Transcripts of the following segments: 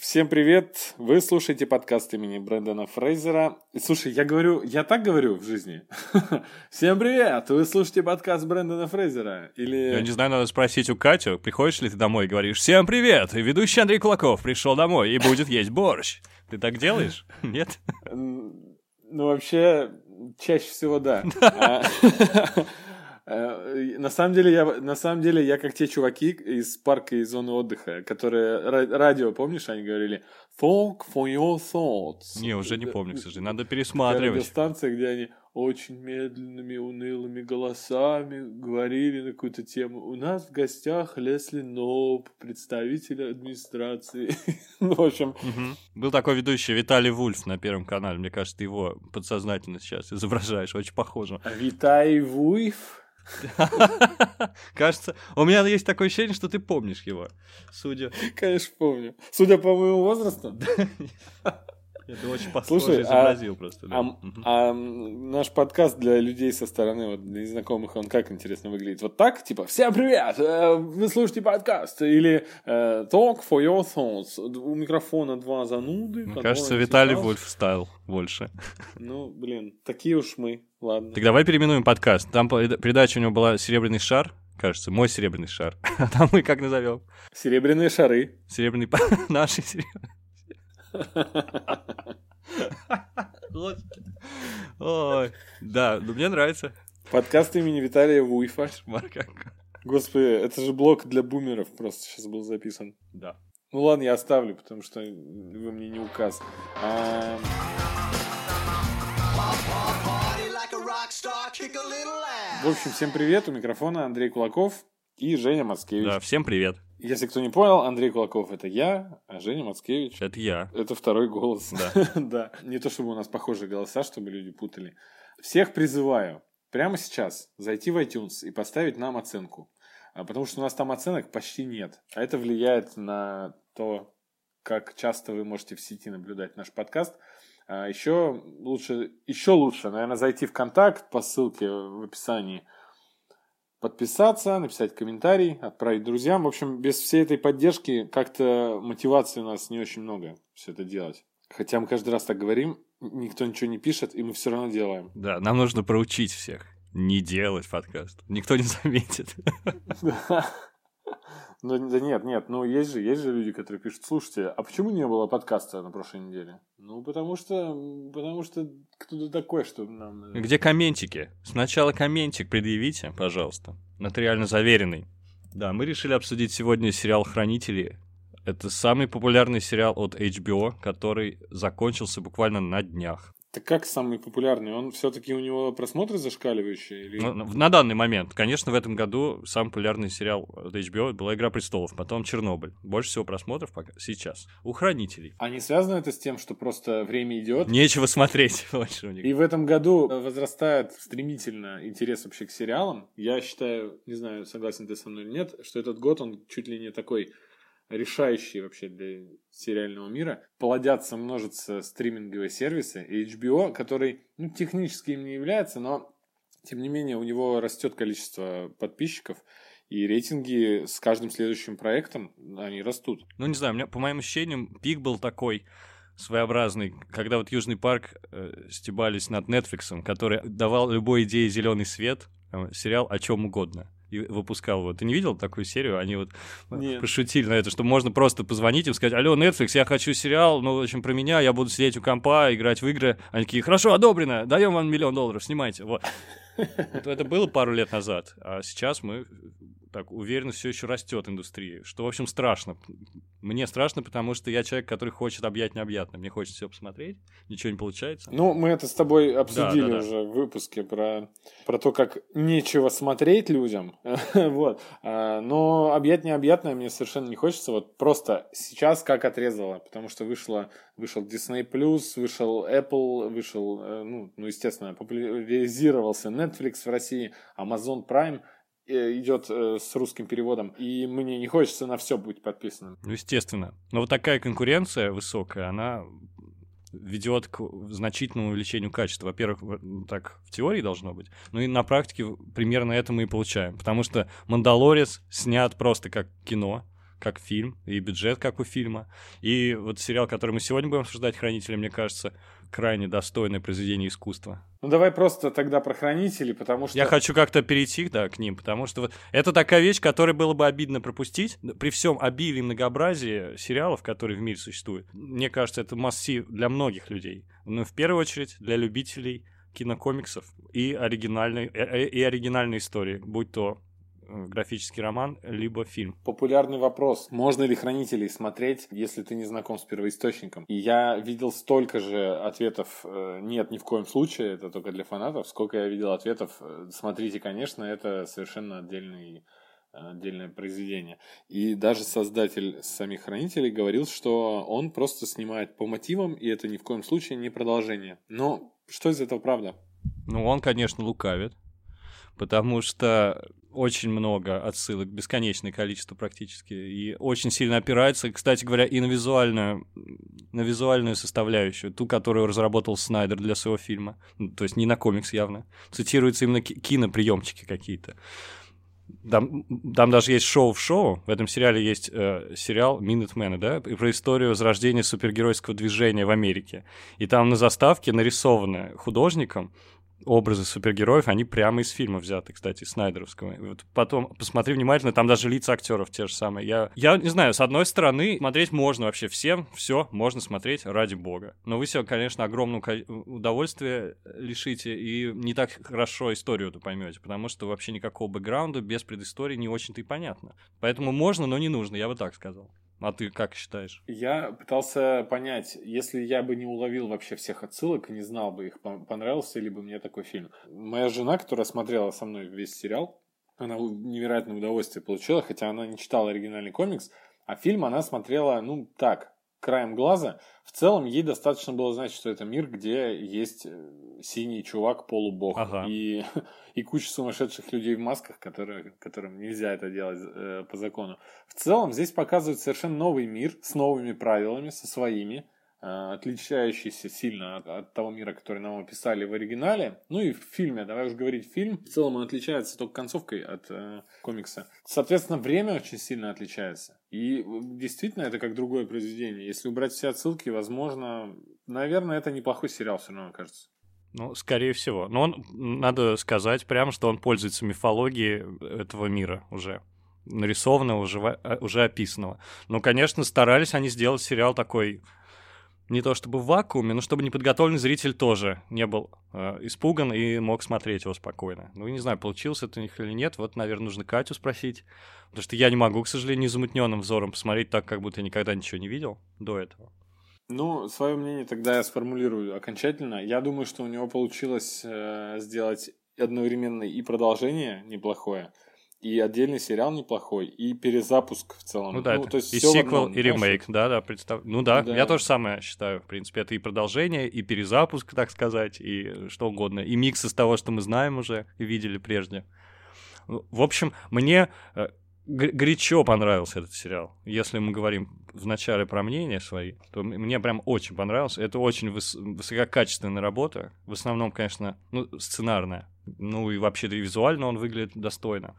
Всем привет! Вы слушаете подкаст имени Брэндона Фрейзера. Слушай, я говорю, я так говорю в жизни. Всем привет! Вы слушаете подкаст Брэндона Фрейзера. Или... Я не знаю, надо спросить у Катю, приходишь ли ты домой и говоришь «Всем привет! Ведущий Андрей Кулаков пришел домой и будет есть борщ». Ты так делаешь? Нет? Ну, вообще, чаще всего да. Э, на самом деле, я, на самом деле, я как те чуваки из парка и зоны отдыха, которые радио, помнишь, они говорили «Talk for your thoughts». Не, уже не помню, к сожалению, надо пересматривать. Радиостанция, где они очень медленными, унылыми голосами говорили на какую-то тему. У нас в гостях Лесли Ноуп, представитель администрации. ну, в общем... Угу. Был такой ведущий Виталий Вульф на Первом канале. Мне кажется, ты его подсознательно сейчас изображаешь. Очень похоже. А Виталий Вульф? Кажется, у меня есть такое ощущение, что ты помнишь его. Судя... Конечно, помню. Судя по моему возрасту. Это очень похоже а изобразил а, просто. Да. А, а наш подкаст для людей со стороны, вот для незнакомых, он как интересно выглядит? Вот так, типа, всем привет, э, вы слушаете подкаст, или э, Talk for your thoughts. У микрофона два зануды. Мне кажется, Виталий Вольф стайл больше. Ну, блин, такие уж мы, ладно. Так давай переименуем подкаст. Там передача у него была «Серебряный шар», кажется, мой серебряный шар. А там мы как назовем? Серебряные шары. Серебряный... Наши серебряные. Ой, да, ну мне нравится. Подкаст имени Виталия Вуйфа. Господи, это же блок для бумеров просто сейчас был записан. Да. Ну ладно, я оставлю, потому что вы мне не указ. А... В общем, всем привет, у микрофона Андрей Кулаков и Женя Мацкевич. Да, всем привет. Если кто не понял, Андрей Кулаков это я, а Женя Мацкевич. Это я. Это второй голос. Да. да. Не то чтобы у нас похожие голоса, чтобы люди путали. Всех призываю прямо сейчас зайти в iTunes и поставить нам оценку. А, потому что у нас там оценок почти нет. А это влияет на то, как часто вы можете в сети наблюдать наш подкаст. А еще лучше, еще лучше, наверное, зайти в контакт по ссылке в описании – подписаться, написать комментарий, отправить друзьям. В общем, без всей этой поддержки как-то мотивации у нас не очень много все это делать. Хотя мы каждый раз так говорим, никто ничего не пишет, и мы все равно делаем. Да, нам нужно проучить всех не делать подкаст. Никто не заметит. Ну, да нет, нет, ну есть же, есть же люди, которые пишут, слушайте, а почему не было подкаста на прошлой неделе? Ну, потому что, потому что кто-то такой, что нам... Где комментики? Сначала комментик предъявите, пожалуйста. Нотариально заверенный. Да, мы решили обсудить сегодня сериал «Хранители». Это самый популярный сериал от HBO, который закончился буквально на днях. Так как самый популярный? Он все-таки у него просмотры зашкаливающие? Или... На, на данный момент, конечно, в этом году самый популярный сериал от HBO была «Игра престолов», потом «Чернобыль». Больше всего просмотров пока сейчас. У «Хранителей». А не связано это с тем, что просто время идет? Нечего смотреть больше у них. И в этом году возрастает стремительно интерес вообще к сериалам. Я считаю, не знаю, согласен ты со мной или нет, что этот год он чуть ли не такой решающие вообще для сериального мира. Плодятся, множатся стриминговые сервисы. HBO, который ну, технически им не является, но тем не менее у него растет количество подписчиков. И рейтинги с каждым следующим проектом, они растут. Ну, не знаю, у меня, по моим ощущениям, пик был такой своеобразный, когда вот Южный парк э, стебались над Netflix, который давал любой идее зеленый свет, э, сериал о чем угодно и выпускал. Вот. Ты не видел такую серию? Они вот Нет. пошутили на это, что можно просто позвонить им, сказать, алло, Netflix, я хочу сериал, ну, в общем, про меня, я буду сидеть у компа, играть в игры. Они такие, хорошо, одобрено, даем вам миллион долларов, снимайте. Вот. Это было пару лет назад, а сейчас мы так уверенно все еще растет индустрия, что, в общем, страшно. Мне страшно, потому что я человек, который хочет объять необъятно. Мне хочется все посмотреть, ничего не получается. Ну, мы это с тобой обсудили да, да, уже да. в выпуске про, про то, как нечего смотреть людям. вот. А, но объять необъятное мне совершенно не хочется. Вот просто сейчас как отрезало, потому что вышло, вышел Disney+, вышел Apple, вышел, э, ну, ну, естественно, популяризировался Netflix в России, Amazon Prime – идет э, с русским переводом, и мне не хочется на все быть подписанным. Ну, естественно. Но вот такая конкуренция высокая, она ведет к значительному увеличению качества. Во-первых, так в теории должно быть, ну и на практике примерно это мы и получаем. Потому что «Мандалорец» снят просто как кино, как фильм, и бюджет, как у фильма. И вот сериал, который мы сегодня будем обсуждать, «Хранители», мне кажется, крайне достойное произведение искусства. Ну давай просто тогда про хранителей, потому что... Я хочу как-то перейти, да, к ним, потому что вот это такая вещь, которую было бы обидно пропустить. При всем обилии и многообразии сериалов, которые в мире существуют. Мне кажется, это массив для многих людей. Но в первую очередь для любителей кинокомиксов и оригинальной, и, э, и оригинальной истории, будь то Э, графический роман, либо фильм. Популярный вопрос. Можно ли хранителей смотреть, если ты не знаком с первоисточником? И я видел столько же ответов э, «нет, ни в коем случае, это только для фанатов», сколько я видел ответов э, «смотрите, конечно, это совершенно отдельный отдельное произведение. И даже создатель самих хранителей говорил, что он просто снимает по мотивам, и это ни в коем случае не продолжение. Но что из этого правда? Ну, он, конечно, лукавит, потому что очень много отсылок, бесконечное количество практически, и очень сильно опирается, кстати говоря, и на визуальную, на визуальную составляющую, ту, которую разработал Снайдер для своего фильма, ну, то есть не на комикс явно, цитируются именно киноприемчики какие-то. Там, там даже есть шоу в шоу. В этом сериале есть э, сериал Минутмены, да, и про историю возрождения супергеройского движения в Америке. И там на заставке нарисовано художником образы супергероев, они прямо из фильма взяты, кстати, Снайдеровского. Вот потом посмотри внимательно, там даже лица актеров те же самые. Я, я не знаю, с одной стороны, смотреть можно вообще всем, все можно смотреть ради бога. Но вы себе, конечно, огромного удовольствия лишите и не так хорошо историю-то поймете, потому что вообще никакого бэкграунда без предыстории не очень-то и понятно. Поэтому можно, но не нужно, я бы так сказал. А ты как считаешь? Я пытался понять, если я бы не уловил вообще всех отсылок и не знал бы их, понравился ли бы мне такой фильм. Моя жена, которая смотрела со мной весь сериал, она невероятное удовольствие получила, хотя она не читала оригинальный комикс, а фильм она смотрела, ну, так, краем глаза. В целом, ей достаточно было знать, что это мир, где есть э, синий чувак, полубог. Ага. И, и куча сумасшедших людей в масках, которые, которым нельзя это делать э, по закону. В целом, здесь показывают совершенно новый мир с новыми правилами, со своими. Э, отличающийся сильно от, от того мира, который нам описали в оригинале. Ну и в фильме, давай уж говорить фильм. В целом он отличается только концовкой от э, комикса. Соответственно, время очень сильно отличается. И действительно это как другое произведение. Если убрать все отсылки, возможно, наверное, это неплохой сериал все равно кажется. Ну, скорее всего. Но он, надо сказать прямо, что он пользуется мифологией этого мира уже нарисованного, уже, э, уже описанного. Но, конечно, старались они сделать сериал такой не то чтобы в вакууме, но чтобы неподготовленный зритель тоже не был э, испуган и мог смотреть его спокойно. Ну, не знаю, получилось это у них или нет. Вот, наверное, нужно Катю спросить. Потому что я не могу, к сожалению, незамутненным взором посмотреть так, как будто я никогда ничего не видел до этого. Ну, свое мнение тогда я сформулирую окончательно. Я думаю, что у него получилось э, сделать одновременно и продолжение неплохое, и отдельный сериал неплохой, и перезапуск в целом. Ну да, ну, это то есть и сиквел, одном, и ремейк, да, да, представь. Ну да, да, я тоже самое считаю, в принципе, это и продолжение, и перезапуск, так сказать, и что угодно, и микс из того, что мы знаем уже и видели прежде. В общем, мне э, горячо понравился этот сериал. Если мы говорим вначале про мнения свои, то мне прям очень понравился. Это очень выс- высококачественная работа. В основном, конечно, ну, сценарная. Ну и вообще да и визуально он выглядит достойно.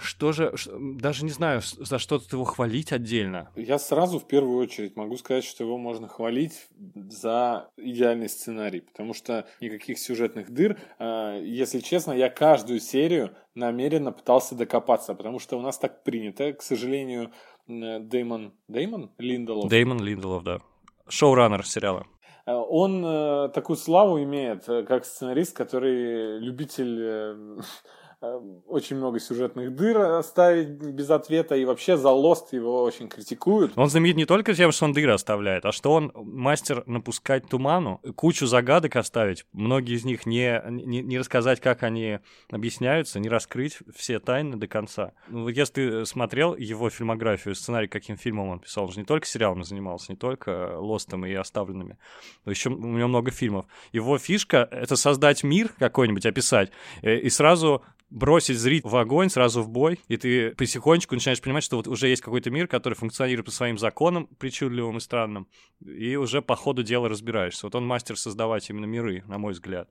Что же, даже не знаю, за что-то его хвалить отдельно. Я сразу в первую очередь могу сказать, что его можно хвалить за идеальный сценарий, потому что никаких сюжетных дыр. А, если честно, я каждую серию намеренно пытался докопаться, потому что у нас так принято, к сожалению, Дэймон, Дэймон Линделов. Дэймон Линделов, да. Шоураннер сериала. А, он э, такую славу имеет, э, как сценарист, который любитель э, очень много сюжетных дыр оставить без ответа, и вообще за Lost его очень критикуют. Он знаменит не только тем, что он дыры оставляет, а что он мастер напускать туману, кучу загадок оставить, многие из них не, не, не рассказать, как они объясняются, не раскрыть все тайны до конца. Ну, если ты смотрел его фильмографию, сценарий, каким фильмом он писал, он же не только сериалами занимался, не только Лостом и оставленными, но еще у него много фильмов. Его фишка — это создать мир какой-нибудь, описать, э, и сразу бросить зрителя в огонь, сразу в бой, и ты потихонечку начинаешь понимать, что вот уже есть какой-то мир, который функционирует по своим законам, причудливым и странным, и уже по ходу дела разбираешься. Вот он мастер создавать именно миры, на мой взгляд.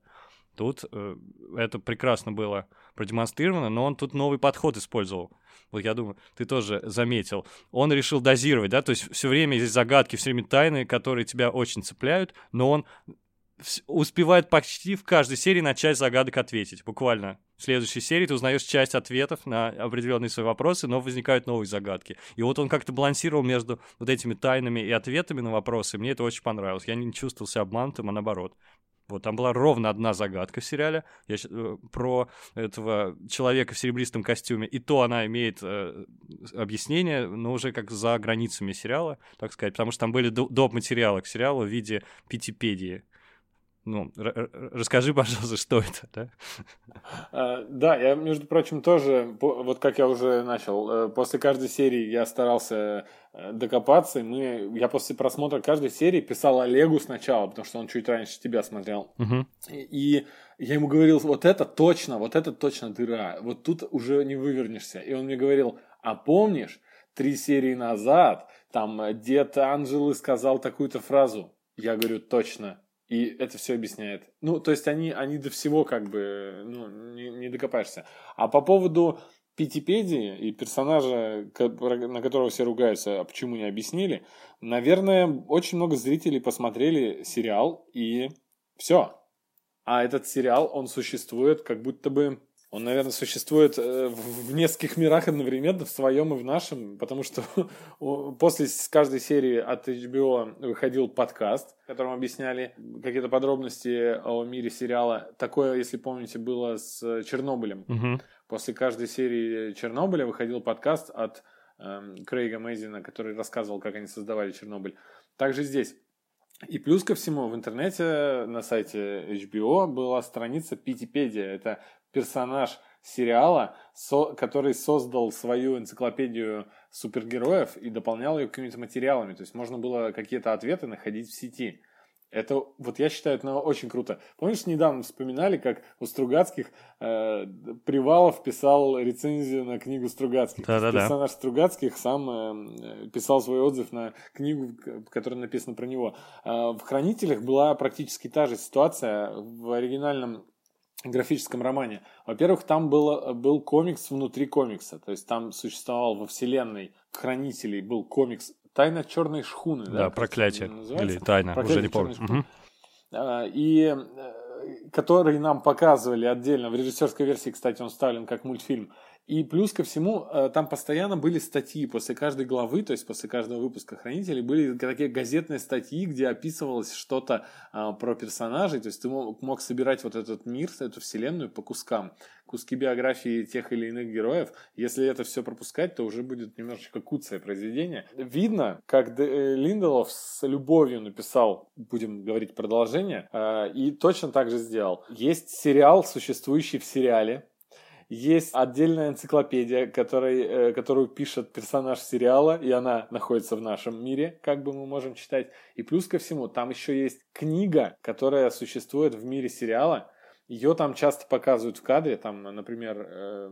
Тут э, это прекрасно было продемонстрировано, но он тут новый подход использовал. Вот я думаю, ты тоже заметил. Он решил дозировать, да, то есть все время есть загадки, все время тайны, которые тебя очень цепляют, но он успевает почти в каждой серии на часть загадок ответить. Буквально. В следующей серии ты узнаешь часть ответов на определенные свои вопросы, но возникают новые загадки. И вот он как-то балансировал между вот этими тайнами и ответами на вопросы. Мне это очень понравилось. Я не чувствовал себя обманутым, а наоборот. Вот там была ровно одна загадка в сериале я, э, про этого человека в серебристом костюме. И то она имеет э, объяснение, но уже как за границами сериала, так сказать, потому что там были доп. материалы к сериалу в виде питипедии. Ну, расскажи, пожалуйста, что это, да? А, да, я, между прочим, тоже, вот как я уже начал, э, после каждой серии я старался э, докопаться, и мы, я после просмотра каждой серии писал Олегу сначала, потому что он чуть раньше тебя смотрел. Угу. И я ему говорил, вот это точно, вот это точно дыра, вот тут уже не вывернешься. И он мне говорил, а помнишь, три серии назад там дед Анжелы сказал такую-то фразу? Я говорю, точно. И это все объясняет. Ну, то есть они, они до всего как бы ну, не, не докопаешься. А по поводу Питипедии и персонажа, на которого все ругаются, а почему не объяснили, наверное, очень много зрителей посмотрели сериал и все. А этот сериал, он существует как будто бы он, наверное, существует э, в нескольких мирах одновременно, в своем и в нашем, потому что после каждой серии от HBO выходил подкаст, в котором объясняли какие-то подробности о мире сериала. Такое, если помните, было с Чернобылем. Угу. После каждой серии Чернобыля выходил подкаст от э, Крейга Мейзина, который рассказывал, как они создавали Чернобыль. Также здесь. И плюс ко всему, в интернете на сайте HBO была страница Питипедия. Это персонаж сериала, со, который создал свою энциклопедию супергероев и дополнял ее какими-то материалами. То есть можно было какие-то ответы находить в сети. Это, вот я считаю, это очень круто. Помнишь, недавно вспоминали, как у Стругацких э, Привалов писал рецензию на книгу Стругацких. Да, да, да. Персонаж Стругацких сам э, писал свой отзыв на книгу, которая написана про него. Э, в «Хранителях» была практически та же ситуация. В оригинальном графическом романе. Во-первых, там было, был комикс внутри комикса. То есть там существовал во вселенной хранителей был комикс «Тайна черной шхуны». Да, да проклятие. Или «Тайна», проклятие уже не помню. Угу. И э, который нам показывали отдельно. В режиссерской версии, кстати, он вставлен как мультфильм. И плюс ко всему, э, там постоянно были статьи после каждой главы, то есть после каждого выпуска «Хранителей» были такие газетные статьи, где описывалось что-то а, про персонажей, то есть ты мог, собирать вот этот мир, эту вселенную по кускам, куски биографии тех или иных героев. Если это все пропускать, то уже будет немножечко куцое произведение. Видно, как э, Линделов с любовью написал, будем говорить, продолжение, а, и точно так же сделал. Есть сериал, существующий в сериале, есть отдельная энциклопедия, который, э, которую пишет персонаж сериала, и она находится в нашем мире, как бы мы можем читать. И плюс ко всему, там еще есть книга, которая существует в мире сериала, ее там часто показывают в кадре, там, например, э,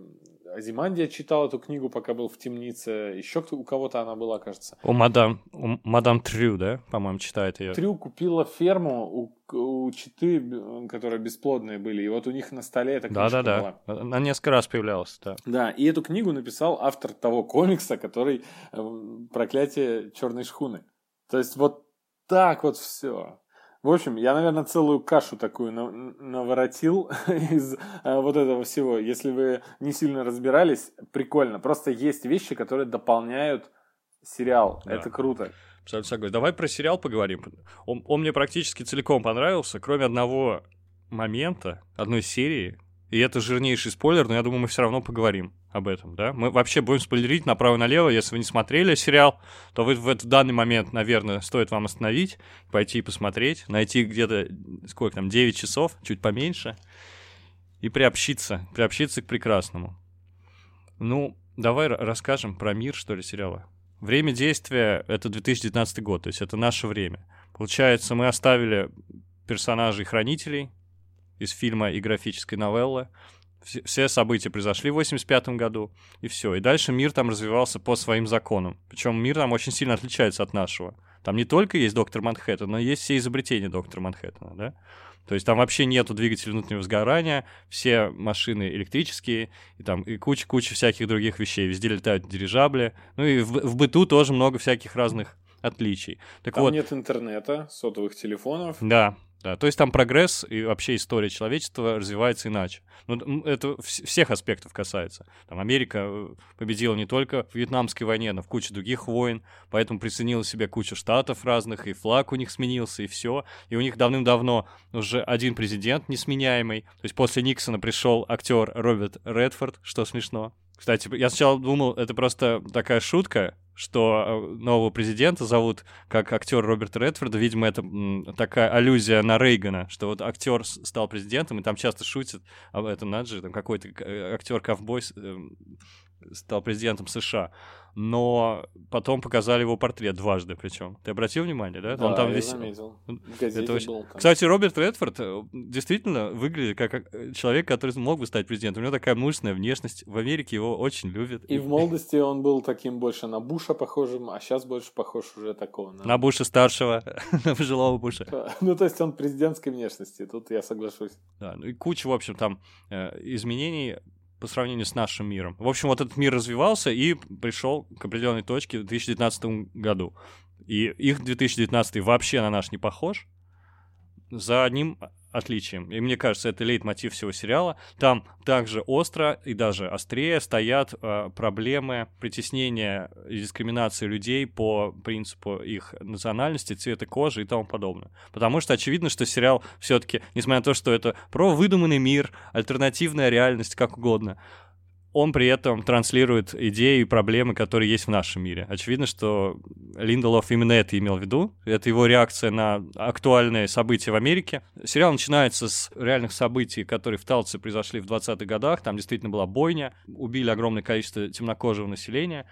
Азимандия читал эту книгу, пока был в темнице, еще у кого-то она была, кажется. У мадам, у мадам Трю, да, по-моему, читает ее. Трю купила ферму у, у читы, которые бесплодные были, и вот у них на столе эта книжка да, да, была. Да, Она несколько раз появлялась, да. Да, и эту книгу написал автор того комикса, который э, «Проклятие черной шхуны». То есть вот так вот все. В общем, я, наверное, целую кашу такую наворотил из э, вот этого всего. Если вы не сильно разбирались, прикольно. Просто есть вещи, которые дополняют сериал. Да. Это круто. Абсолютно согласен. Давай про сериал поговорим. Он, он мне практически целиком понравился, кроме одного момента, одной серии. И это жирнейший спойлер, но я думаю, мы все равно поговорим об этом, да? Мы вообще будем спойлерить направо-налево. Если вы не смотрели сериал, то вы в этот данный момент, наверное, стоит вам остановить, пойти и посмотреть, найти где-то, сколько там, 9 часов, чуть поменьше, и приобщиться, приобщиться к прекрасному. Ну, давай расскажем про мир, что ли, сериала. Время действия — это 2019 год, то есть это наше время. Получается, мы оставили персонажей хранителей из фильма и графической новеллы, все события произошли в 85 году, и все. И дальше мир там развивался по своим законам. Причем мир там очень сильно отличается от нашего. Там не только есть доктор Манхэттен, но есть все изобретения доктора Манхэттена, да? То есть там вообще нету двигателя внутреннего сгорания, все машины электрические, и там и куча-куча всяких других вещей. Везде летают дирижабли. Ну и в, в быту тоже много всяких разных отличий. Так там вот, нет интернета, сотовых телефонов. Да, да, то есть там прогресс и вообще история человечества развивается иначе. Ну, это всех аспектов касается. Там Америка э, победила не только в Вьетнамской войне, но в куче других войн, поэтому присоединила себе кучу штатов разных, и флаг у них сменился, и все. И у них давным-давно уже один президент несменяемый. То есть после Никсона пришел актер Роберт Редфорд, что смешно. Кстати, я сначала думал, это просто такая шутка, что э, нового президента зовут как актер Роберта Редфорда. Видимо, это такая аллюзия на Рейгана, что вот актер стал президентом, и там часто шутят об этом, надо же, там какой-то э, актер-ковбой эм, стал президентом США но потом показали его портрет дважды причем. Ты обратил внимание, да? Да, Он там я вис... заметил. Это очень... был там. Кстати, Роберт Редфорд э, действительно выглядит как человек, который мог бы стать президентом. У него такая мужественная внешность. В Америке его очень любят. И в молодости он был таким больше на Буша похожим, а сейчас больше похож уже такого. На, на Буша старшего, на пожилого Буша. Ну, то есть он президентской внешности, тут я соглашусь. Да, ну и куча, в общем, там э, изменений по сравнению с нашим миром. В общем, вот этот мир развивался и пришел к определенной точке в 2019 году. И их 2019 вообще на наш не похож. За одним отличием. И мне кажется, это лейтмотив всего сериала. Там также остро и даже острее стоят э, проблемы притеснения и дискриминации людей по принципу их национальности, цвета кожи и тому подобное. Потому что очевидно, что сериал все-таки, несмотря на то, что это про выдуманный мир, альтернативная реальность, как угодно, он при этом транслирует идеи и проблемы, которые есть в нашем мире. Очевидно, что Линдолов именно это имел в виду. Это его реакция на актуальные события в Америке. Сериал начинается с реальных событий, которые в Талце произошли в 20-х годах. Там действительно была бойня, убили огромное количество темнокожего населения.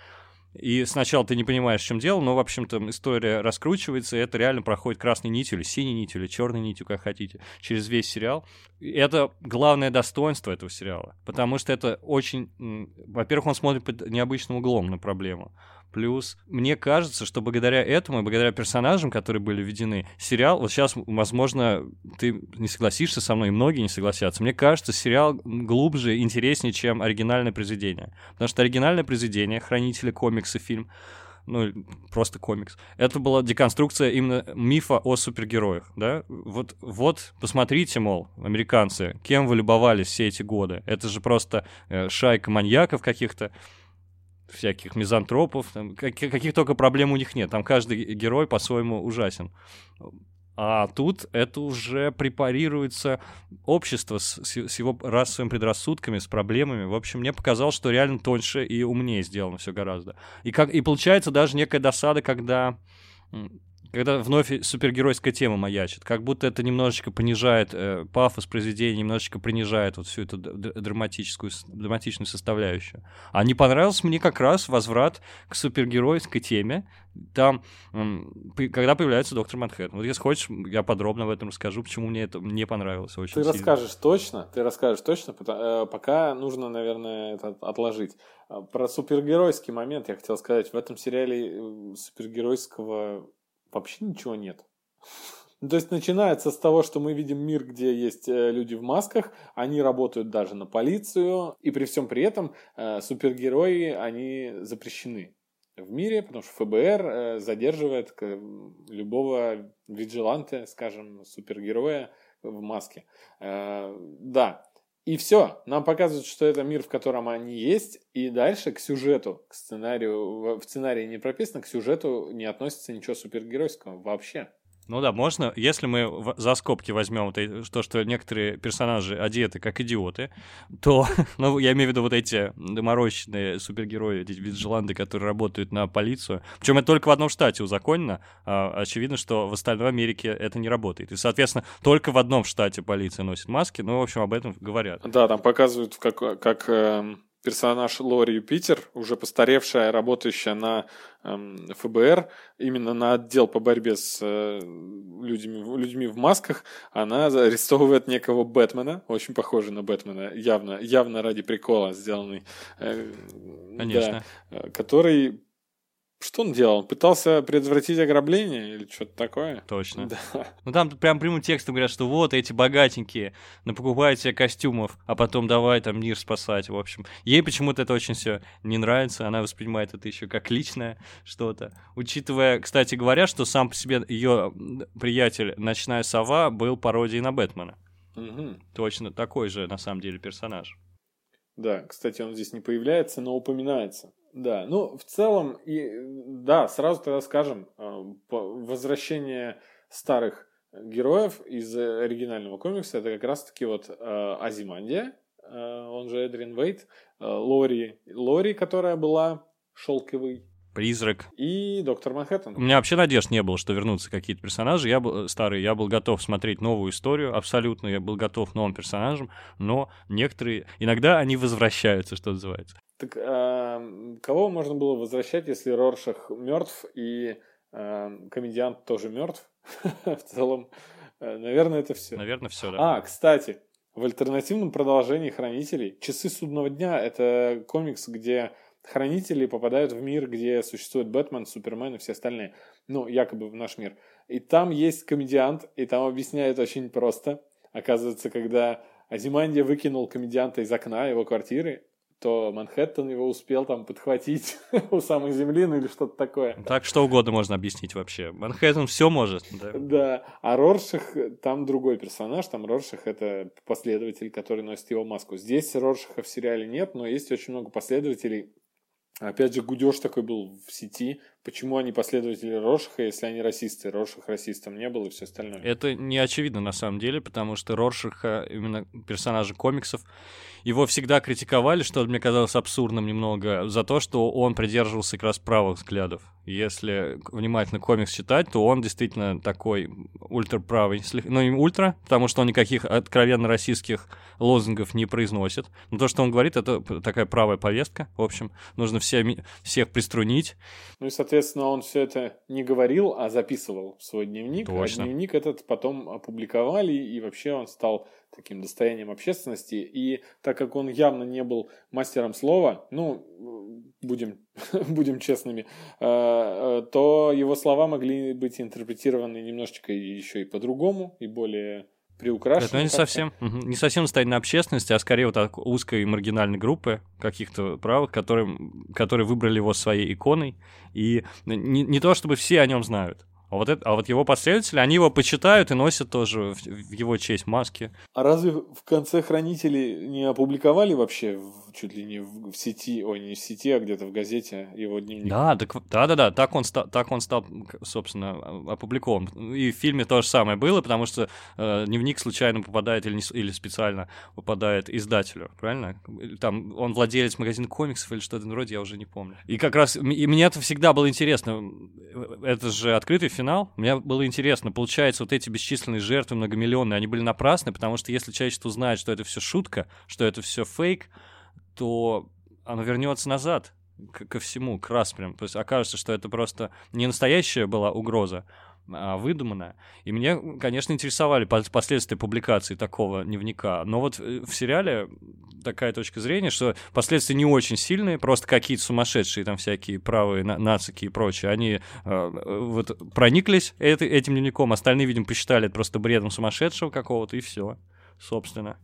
И сначала ты не понимаешь, в чем дело, но, в общем-то, история раскручивается, и это реально проходит красной нитью, или синей нитью, или черной нитью, как хотите, через весь сериал. И это главное достоинство этого сериала, потому что это очень... Во-первых, он смотрит под необычным углом на проблему. Плюс, мне кажется, что благодаря этому и благодаря персонажам, которые были введены, сериал, вот сейчас, возможно, ты не согласишься со мной, и многие не согласятся, мне кажется, сериал глубже, интереснее, чем оригинальное произведение. Потому что оригинальное произведение, хранители комиксы, фильм, ну, просто комикс. Это была деконструкция именно мифа о супергероях, да? Вот, вот посмотрите, мол, американцы, кем вы любовались все эти годы. Это же просто э, шайка маньяков каких-то, всяких мизантропов, там, каких, каких только проблем у них нет. Там каждый герой по-своему ужасен. А тут это уже препарируется общество с, с его расовыми предрассудками, с проблемами. В общем, мне показалось, что реально тоньше и умнее сделано все гораздо. И, как, и получается даже некая досада, когда когда вновь супергеройская тема маячит, как будто это немножечко понижает э, пафос произведения, немножечко принижает вот всю эту драматическую, драматичную составляющую. А не понравился мне как раз возврат к супергеройской теме, там, когда появляется доктор Манхэттен. Вот если хочешь, я подробно в этом расскажу, почему мне это не понравилось очень Ты сильно. расскажешь точно, ты расскажешь точно, э, пока нужно, наверное, это отложить. А, про супергеройский момент я хотел сказать. В этом сериале э, супергеройского вообще ничего нет. То есть начинается с того, что мы видим мир, где есть э, люди в масках, они работают даже на полицию, и при всем при этом э, супергерои, они запрещены в мире, потому что ФБР э, задерживает любого виджиланта, скажем, супергероя в маске. Да, и все, нам показывают, что это мир, в котором они есть, и дальше к сюжету, к сценарию, в сценарии не прописано, к сюжету не относится ничего супергеройского вообще. Ну да, можно, если мы за скобки возьмем то, что некоторые персонажи одеты как идиоты, то, ну, я имею в виду вот эти доморощенные супергерои, эти виджиланды, которые работают на полицию. Причем это только в одном штате узаконено. А, очевидно, что в остальной Америке это не работает. И, соответственно, только в одном штате полиция носит маски. Ну, в общем, об этом говорят. Да, там показывают, как, как э, персонаж Лори Юпитер, уже постаревшая, работающая на эм, ФБР, именно на отдел по борьбе с э, людьми, людьми в масках, она арестовывает некого Бэтмена, очень похожий на Бэтмена, явно, явно ради прикола сделанный. Э, Конечно. Да, который Что он делал? Он пытался предотвратить ограбление или что-то такое? Точно. Да. Ну там прям прямым текстом говорят, что вот эти богатенькие, покупают себе костюмов, а потом давай там мир спасать, в общем. Ей почему-то это очень все не нравится, она воспринимает это еще как личное что-то. Учитывая, кстати говоря, что сам по себе ее приятель Ночная Сова был пародией на Бэтмена. Мгм. Точно такой же, на самом деле, персонаж. Да, кстати, он здесь не появляется, но упоминается. Да, ну, в целом, и, да, сразу тогда скажем, э, по- возвращение старых героев из э, оригинального комикса, это как раз-таки вот э, Азимандия, э, он же Эдрин Вейт, э, Лори, Лори, которая была шелковой, Призрак. и Доктор Манхэттен. У меня вообще надежд не было, что вернутся какие-то персонажи. Я был старый, я был готов смотреть новую историю, абсолютно, я был готов новым персонажам, но некоторые, иногда они возвращаются, что называется. Так э, кого можно было возвращать, если Роршах мертв и э, комедиант тоже мертв? В целом, э, наверное, это все. Наверное, все, да. А, кстати, в альтернативном продолжении Хранителей Часы судного дня это комикс, где хранители попадают в мир, где существует Бэтмен, Супермен и все остальные. Ну, якобы в наш мир. И там есть комедиант, и там объясняют очень просто. Оказывается, когда Азимандия выкинул комедианта из окна его квартиры, то Манхэттен его успел там подхватить у самой земли, ну или что-то такое. Так что угодно можно объяснить вообще. Манхэттен все может. Да. Да, а Роршах там другой персонаж, там Роршах это последователь, который носит его маску. Здесь Роршаха в сериале нет, но есть очень много последователей. Опять же, гудеж такой был в сети. Почему они последователи Роршаха, если они расисты? Роршах расистом не был и все остальное. Это не очевидно на самом деле, потому что Роршаха, именно персонажа комиксов, его всегда критиковали, что мне казалось абсурдным немного, за то, что он придерживался как раз правых взглядов. Если внимательно комикс читать, то он действительно такой ультраправый. Ну, не ультра, потому что он никаких откровенно российских лозунгов не произносит. Но то, что он говорит, это такая правая повестка. В общем, нужно всеми- всех приструнить. Ну и, соответственно, он все это не говорил, а записывал в свой дневник. Точно. А дневник этот потом опубликовали, и вообще он стал таким достоянием общественности. И так как он явно не был мастером слова, ну, будем, будем честными, э, э, то его слова могли быть интерпретированы немножечко еще и по-другому, и более приукрашены. Это не совсем, мгм, не совсем состояние общественности, а скорее вот так узкой маргинальной группы каких-то правых, которые, которые выбрали его своей иконой. И не, не то, чтобы все о нем знают. А вот, это, а вот его последователи, они его почитают и носят тоже в, в его честь маски. А разве в конце хранители не опубликовали вообще в- чуть ли не в, в сети, ой, не в сети, а где-то в газете его дневник? Да, так, да, да, да, так он, так он стал, собственно, опубликован. И в фильме то же самое было, потому что э, дневник случайно попадает или, не или специально попадает издателю, правильно? Там он владелец магазина комиксов или что-то вроде, я уже не помню. И как раз и мне это всегда было интересно. Это же открытый финал. Мне было интересно, получается, вот эти бесчисленные жертвы многомиллионные, они были напрасны, потому что если человечество узнает, что это все шутка, что это все фейк, то оно вернется назад ко всему, к распрям. То есть окажется, что это просто не настоящая была угроза, выдуманная. И мне, конечно, интересовали пос- последствия публикации такого дневника. Но вот э, в сериале такая точка зрения, что последствия не очень сильные, просто какие-то сумасшедшие там всякие правые на- нацики и прочее, они э, вот прониклись этой- этим дневником, остальные, видимо, посчитали это просто бредом сумасшедшего какого-то, и все, собственно.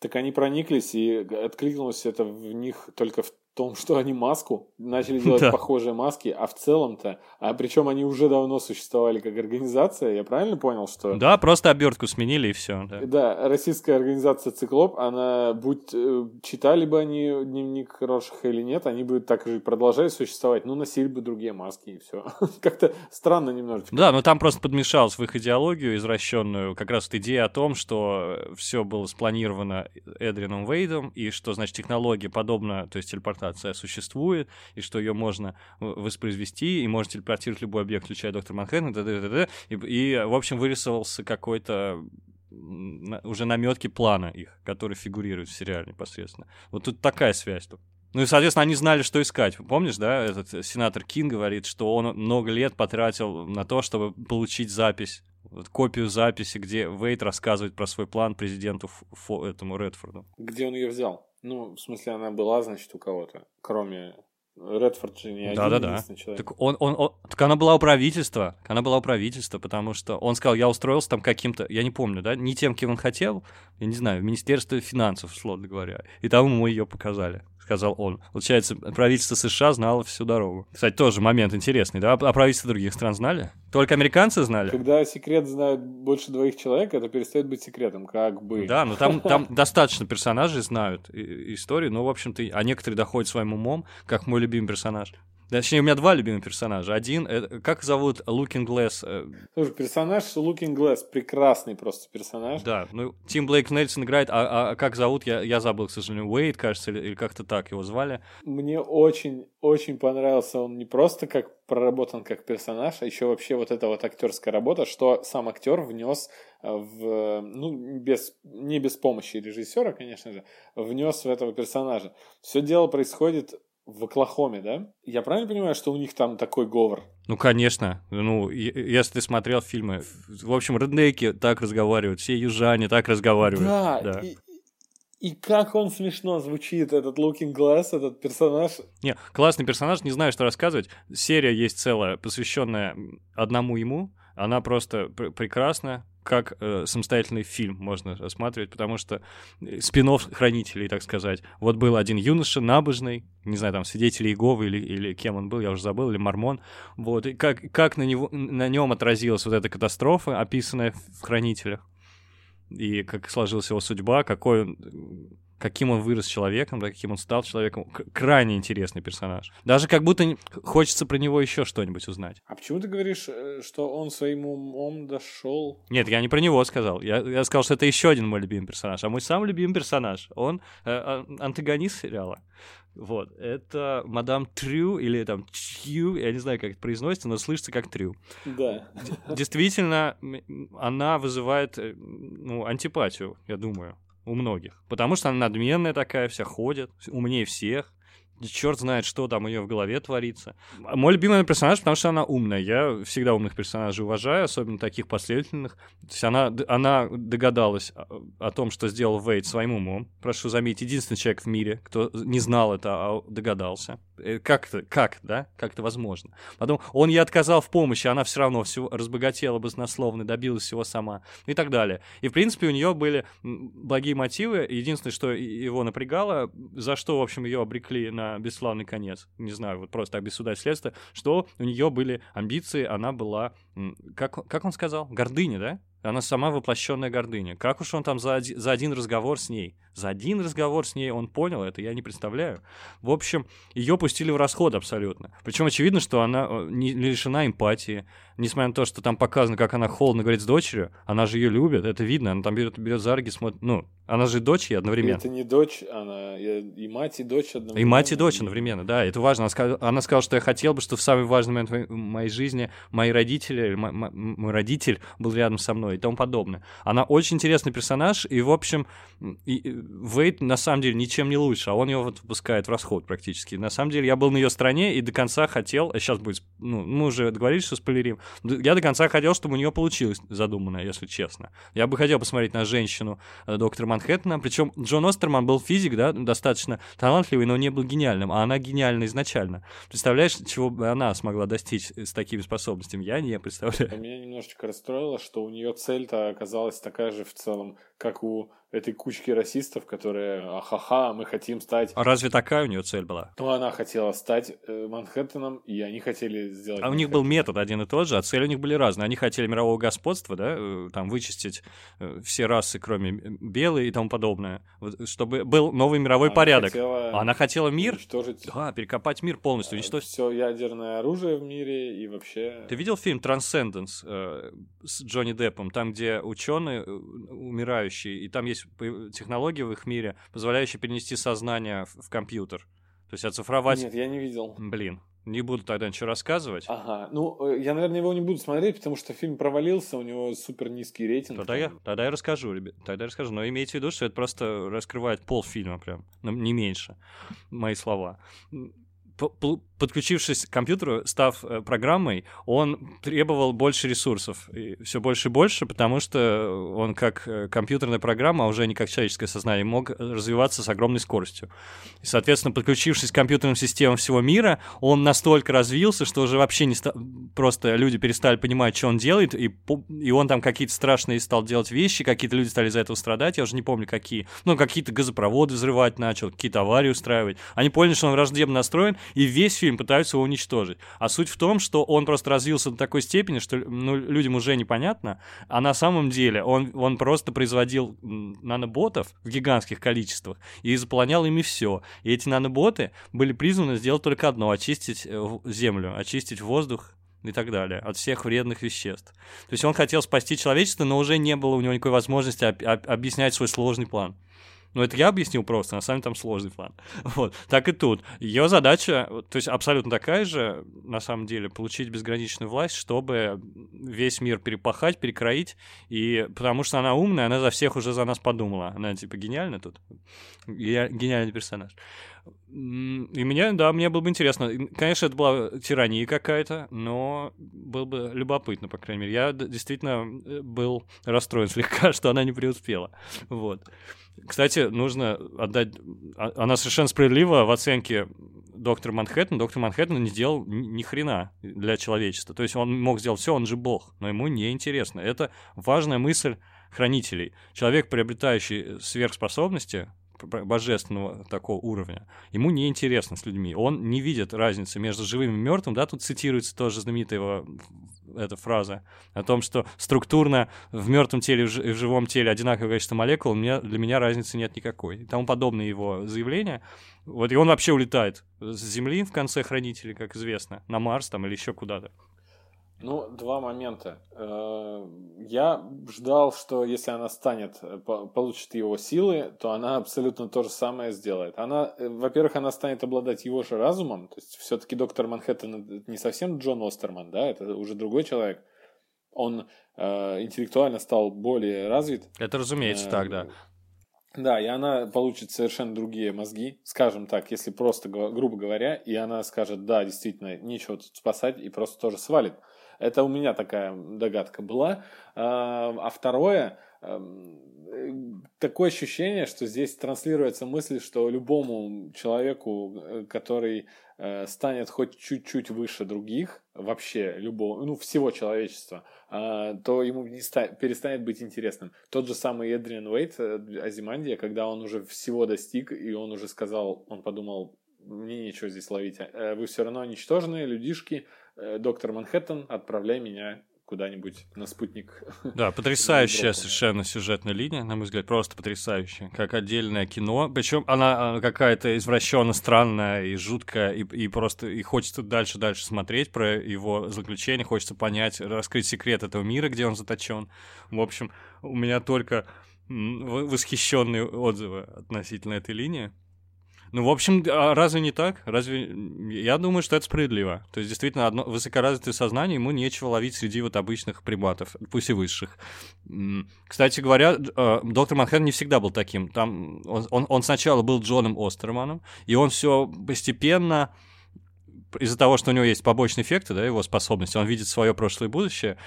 Так они прониклись, и откликнулось это в них только в том, что они маску начали делать Да. похожие маски, а в целом-то, а причем они уже давно существовали как организация, я правильно понял, что Да, просто обертку сменили, и все. Да. Да, российская организация «Циклоп», она, будь э, читали бы они дневник Рошиха или нет, они бы так же продолжали существовать, но носили бы другие маски и все. Как-то странно немножечко. Да, но там просто подмешалась в их идеологию извращенную как раз вот идея о том, что все было спланировано Эдрином Вейдом, и что, значит, технология подобна, то есть телепортация существует, и что ее можно в- воспроизвести, и можно телепортировать любой объект, включая доктор Манхэттен. И, и, в общем, вырисовался какой-то уже наметки плана их, который фигурирует в сериале непосредственно. Вот тут такая связь тут. Ну и, соответственно, они знали, что искать. Помнишь, да, этот э, сенатор Кин говорит, что он много лет потратил на то, чтобы получить запись, вот копию записи, где Вейт рассказывает про свой план президенту Фо- этому Редфорду. Где он ее взял? Ну, в смысле, она была, значит, у кого-то, кроме Редфорд же не Да, один да, да. человек. Так он, он, он- так она была у правительства, она была у правительства, потому что он сказал, я устроился там каким-то, я не помню, да, не тем, кем он хотел, я не знаю, в Министерство финансов, условно говоря, и там ему ее показали, сказал он. Получается, правительство США знало всю дорогу. Кстати, тоже момент интересный, да, а правительство других стран знали? Только американцы знали? Когда секрет знают больше двоих человек, это перестает быть секретом, как бы. Да, но там, там достаточно персонажей знают историю, но, в общем-то, а некоторые доходят своим умом, как мой любимый персонаж. Точнее, у меня два любимых персонажа. Один, как зовут Looking Glass? э, Слушай, персонаж Looking Glass прекрасный просто персонаж. Да, ну, Тим Блейк Нельсон играет, а, а как зовут, я, я забыл, к сожалению, Уэйд, кажется, или, или как-то так его звали. Мне очень, очень понравился он не просто как проработан как персонаж, а еще вообще вот эта вот актерская работа, что сам актер внес э, в, ну, без, не без помощи режиссера, конечно же, внес в этого персонажа. Все дело происходит в Оклахоме, да? Я правильно понимаю, что у них там такой говор? Ну, конечно, ну, если ты смотрел фильмы, в общем, реднеки так разговаривают, все южане так разговаривают. Да, да. И, и как он смешно звучит, этот Looking Glass, этот персонаж. Не, классный персонаж, не знаю, что рассказывать. Серия есть целая, посвященная одному ему. Она просто пр- прекрасна, как э, самостоятельный фильм можно рассматривать, потому что спин хранителей, так сказать. Вот был один юноша набожный, не знаю, там, свидетель Иеговы или, или кем он был, я уже забыл, или мормон. Вот, и как, как на, него, на нем отразилась вот эта катастрофа, описанная в хранителях, и как сложилась его судьба, какой он, каким он вырос человеком, да, каким он стал человеком. Крайне интересный персонаж. Даже как будто хочется про него еще что-нибудь узнать. А почему ты говоришь, э, что он своим умом дошел? Нет, я не про него сказал. Я, я сказал, что это еще один мой любимый персонаж. А мой самый любимый персонаж, он э, а- антагонист сериала. Вот, это мадам Трю или там Чью, я не знаю, как это произносится, но слышится как Трю. Да. Действительно, она вызывает э, ну, антипатию, я думаю, у многих. Потому что она надменная такая, вся ходит, умнее всех. Черт знает, что там у нее в голове творится. А Мой любимый персонаж, потому что она умная. Я всегда умных персонажей уважаю, особенно таких последовательных. То есть она, она догадалась о, о том, что сделал Вейд своим умом. Прошу заметить, единственный человек в мире, кто не знал это, а догадался. Э, Как это, как, да? Как это возможно? Потом он ей отказал в помощи, она все равно всего разбогатела баснословно, добилась всего сама и так далее. И, в принципе, у нее были благие мотивы. Единственное, что его напрягало, за что, в общем, ее обрекли на бесславный конец, не знаю, вот просто так без суда и следствия, что у нее были амбиции, она была, как, как он сказал, гордыня, да? Она сама воплощенная гордыня. Как уж он там за, за один разговор с ней? За один разговор с ней он понял это, я не представляю. В общем, ее пустили в расход абсолютно. Причем очевидно, что она э, не лишена эмпатии. Несмотря на то, что там показано, как она холодно говорит с дочерью, она же ее любит, это видно. Она там берет, берет за руки, смотрит. Ну, она же дочь ей одновременно. Это не дочь, она и и мать, и дочь одновременно. И мать, и дочь одновременно, да, это важно. Она сказала, она сказала, что я хотел бы, что в самый важный момент моей жизни мои родители, или мо- мо- мой родитель был рядом со мной и тому подобное. Она очень интересный персонаж, и, в общем, и, и Вейд на самом деле ничем не лучше, а он его вот выпускает в расход практически. На самом деле я был на ее стороне и до конца хотел, а сейчас будет, ну, мы уже договорились, что спойлерим, я до конца хотел, чтобы у нее получилось задуманное, если честно. Я бы хотел посмотреть на женщину э, доктора Манхэттена, причем Джон Остерман был физик, да, достаточно талантливый, но не был гениальным, а она гениальна изначально. Представляешь, чего бы она смогла достичь с такими способностями? Я не представляю. Меня немножечко расстроило, что у нее цель-то оказалась такая же в целом, как у этой кучки расистов, которые, ахаха, мы хотим стать... А разве такая у нее цель была? Ну, она хотела стать э, Манхэттеном, и они хотели сделать... А у них был метод один и тот же, а цели у них были разные. Они хотели мирового господства, да, э, там вычистить э, все расы, кроме э, белой и тому подобное, вот, чтобы был новый мировой Она порядок. хотела А она хотела мир, уничтожить да, перекопать мир полностью, уничтожить. все ядерное оружие в мире и вообще... Ты видел фильм Transcendence э, с Джонни Деппом, там, где ученые э, умирающие, и там есть технологии в их мире, позволяющие перенести сознание в, в компьютер. То есть оцифровать. Нет, я не видел. Блин, не буду тогда ничего рассказывать. Ага, ну, э, я, наверное, его не буду смотреть, потому что фильм провалился, у него супер низкий рейтинг. Тогда я, тогда я расскажу, ребят. Тогда я расскажу. Но имейте в виду, что это просто раскрывает полфильма прям, ну, не меньше. Мои слова. Подключившись к компьютеру, став э, программой, он требовал больше ресурсов. Все больше и больше, потому что он как э, компьютерная программа, а уже не как человеческое сознание, мог развиваться с огромной скоростью. И, соответственно, подключившись к компьютерным системам всего мира, он настолько развился, что уже вообще не ста... просто люди перестали понимать, что он делает, и, и он там какие-то страшные стал делать вещи, какие-то люди стали из-за этого страдать, я уже не помню какие. Ну, какие-то газопроводы взрывать начал, какие-то аварии устраивать. Они поняли, что он враждебно настроен, и весь фильм пытаются его уничтожить. А суть в том, что он просто развился до такой степени, что ну, людям уже непонятно, а на самом деле он, он просто производил наноботов в гигантских количествах и заполонял ими все. И эти наноботы были призваны сделать только одно — очистить э, землю, очистить воздух и так далее, от всех вредных веществ. То есть он хотел спасти человечество, но уже не было у него никакой возможности об- об- объяснять свой сложный план. Ну, это я объяснил просто, на самом деле там сложный план. Вот, так и тут. Ее задача, то есть абсолютно такая же, на самом деле, получить безграничную власть, чтобы весь мир перепахать, перекроить, и потому что она умная, она за всех уже за нас подумала. Она, типа, гениальна тут. Гениальный персонаж. И мне, да, мне было бы интересно. Конечно, это была тирания какая-то, но было бы любопытно, по крайней мере. Я действительно э, был расстроен слегка, что она не преуспела. Вот. Кстати, нужно отдать... А, она совершенно справедлива в оценке доктора Манхэттена. Доктор Манхэттен не сделал ни хрена для человечества. То есть он мог сделать все, он же бог, но ему не интересно. Это важная мысль хранителей. Человек, приобретающий сверхспособности, божественного такого уровня, ему не интересно с людьми. Он не видит разницы между живым и мертвым. Да, тут цитируется тоже знаменитая его эта фраза о том, что структурно в мертвом теле и в живом теле одинаковое количество молекул, меня, для меня разницы нет никакой. И тому подобные его заявления. Вот, и он вообще улетает с Земли в конце хранителей, как известно, на Марс там или еще куда-то. Ну, два момента. Э, я ждал, что если она станет, э, получит его силы, то она абсолютно то же самое сделает. Она, э, во-первых, она станет обладать его же разумом, то есть все-таки доктор Манхэттен не совсем Джон Остерман, да, это уже другой человек. Он э, интеллектуально стал более развит. Это разумеется э, так, да. Да, и она получит совершенно другие мозги, скажем так, если просто, грубо говоря, и она скажет, да, действительно, нечего тут спасать, и просто тоже свалит. Это у меня такая догадка была. А, а второе, эм, такое ощущение, что здесь транслируется мысль, что любому человеку, э, который э, станет хоть чуть-чуть выше других, вообще любого, ну, всего человечества, а, то ему не ста- перестанет быть интересным. Тот же самый Эдриан Уэйт, э, Азимандия, когда он уже всего достиг, и он уже сказал, он подумал, мне нечего здесь ловить, вы все равно ничтожные людишки, доктор Манхэттен, отправляй меня куда-нибудь на спутник. Да, потрясающая совершенно сюжетная линия, на мой взгляд, просто потрясающая, как отдельное кино. Причем она какая-то извращенно странная и жуткая, и, и просто и хочется дальше-дальше смотреть про его заключение, хочется понять, раскрыть секрет этого мира, где он заточен. В общем, у меня только восхищенные отзывы относительно этой линии. Ну, в общем, а разве не так? Разве... Я думаю, что это справедливо. То есть, действительно, одно высокоразвитое сознание, ему нечего ловить среди вот обычных приматов, пусть и высших. Кстати говоря, а, доктор Манхэттен не всегда был таким. Там он, он, он сначала был Джоном Остерманом, и он все постепенно из-за того, что у него есть побочные эффекты, да, его способности, он видит свое прошлое и будущее,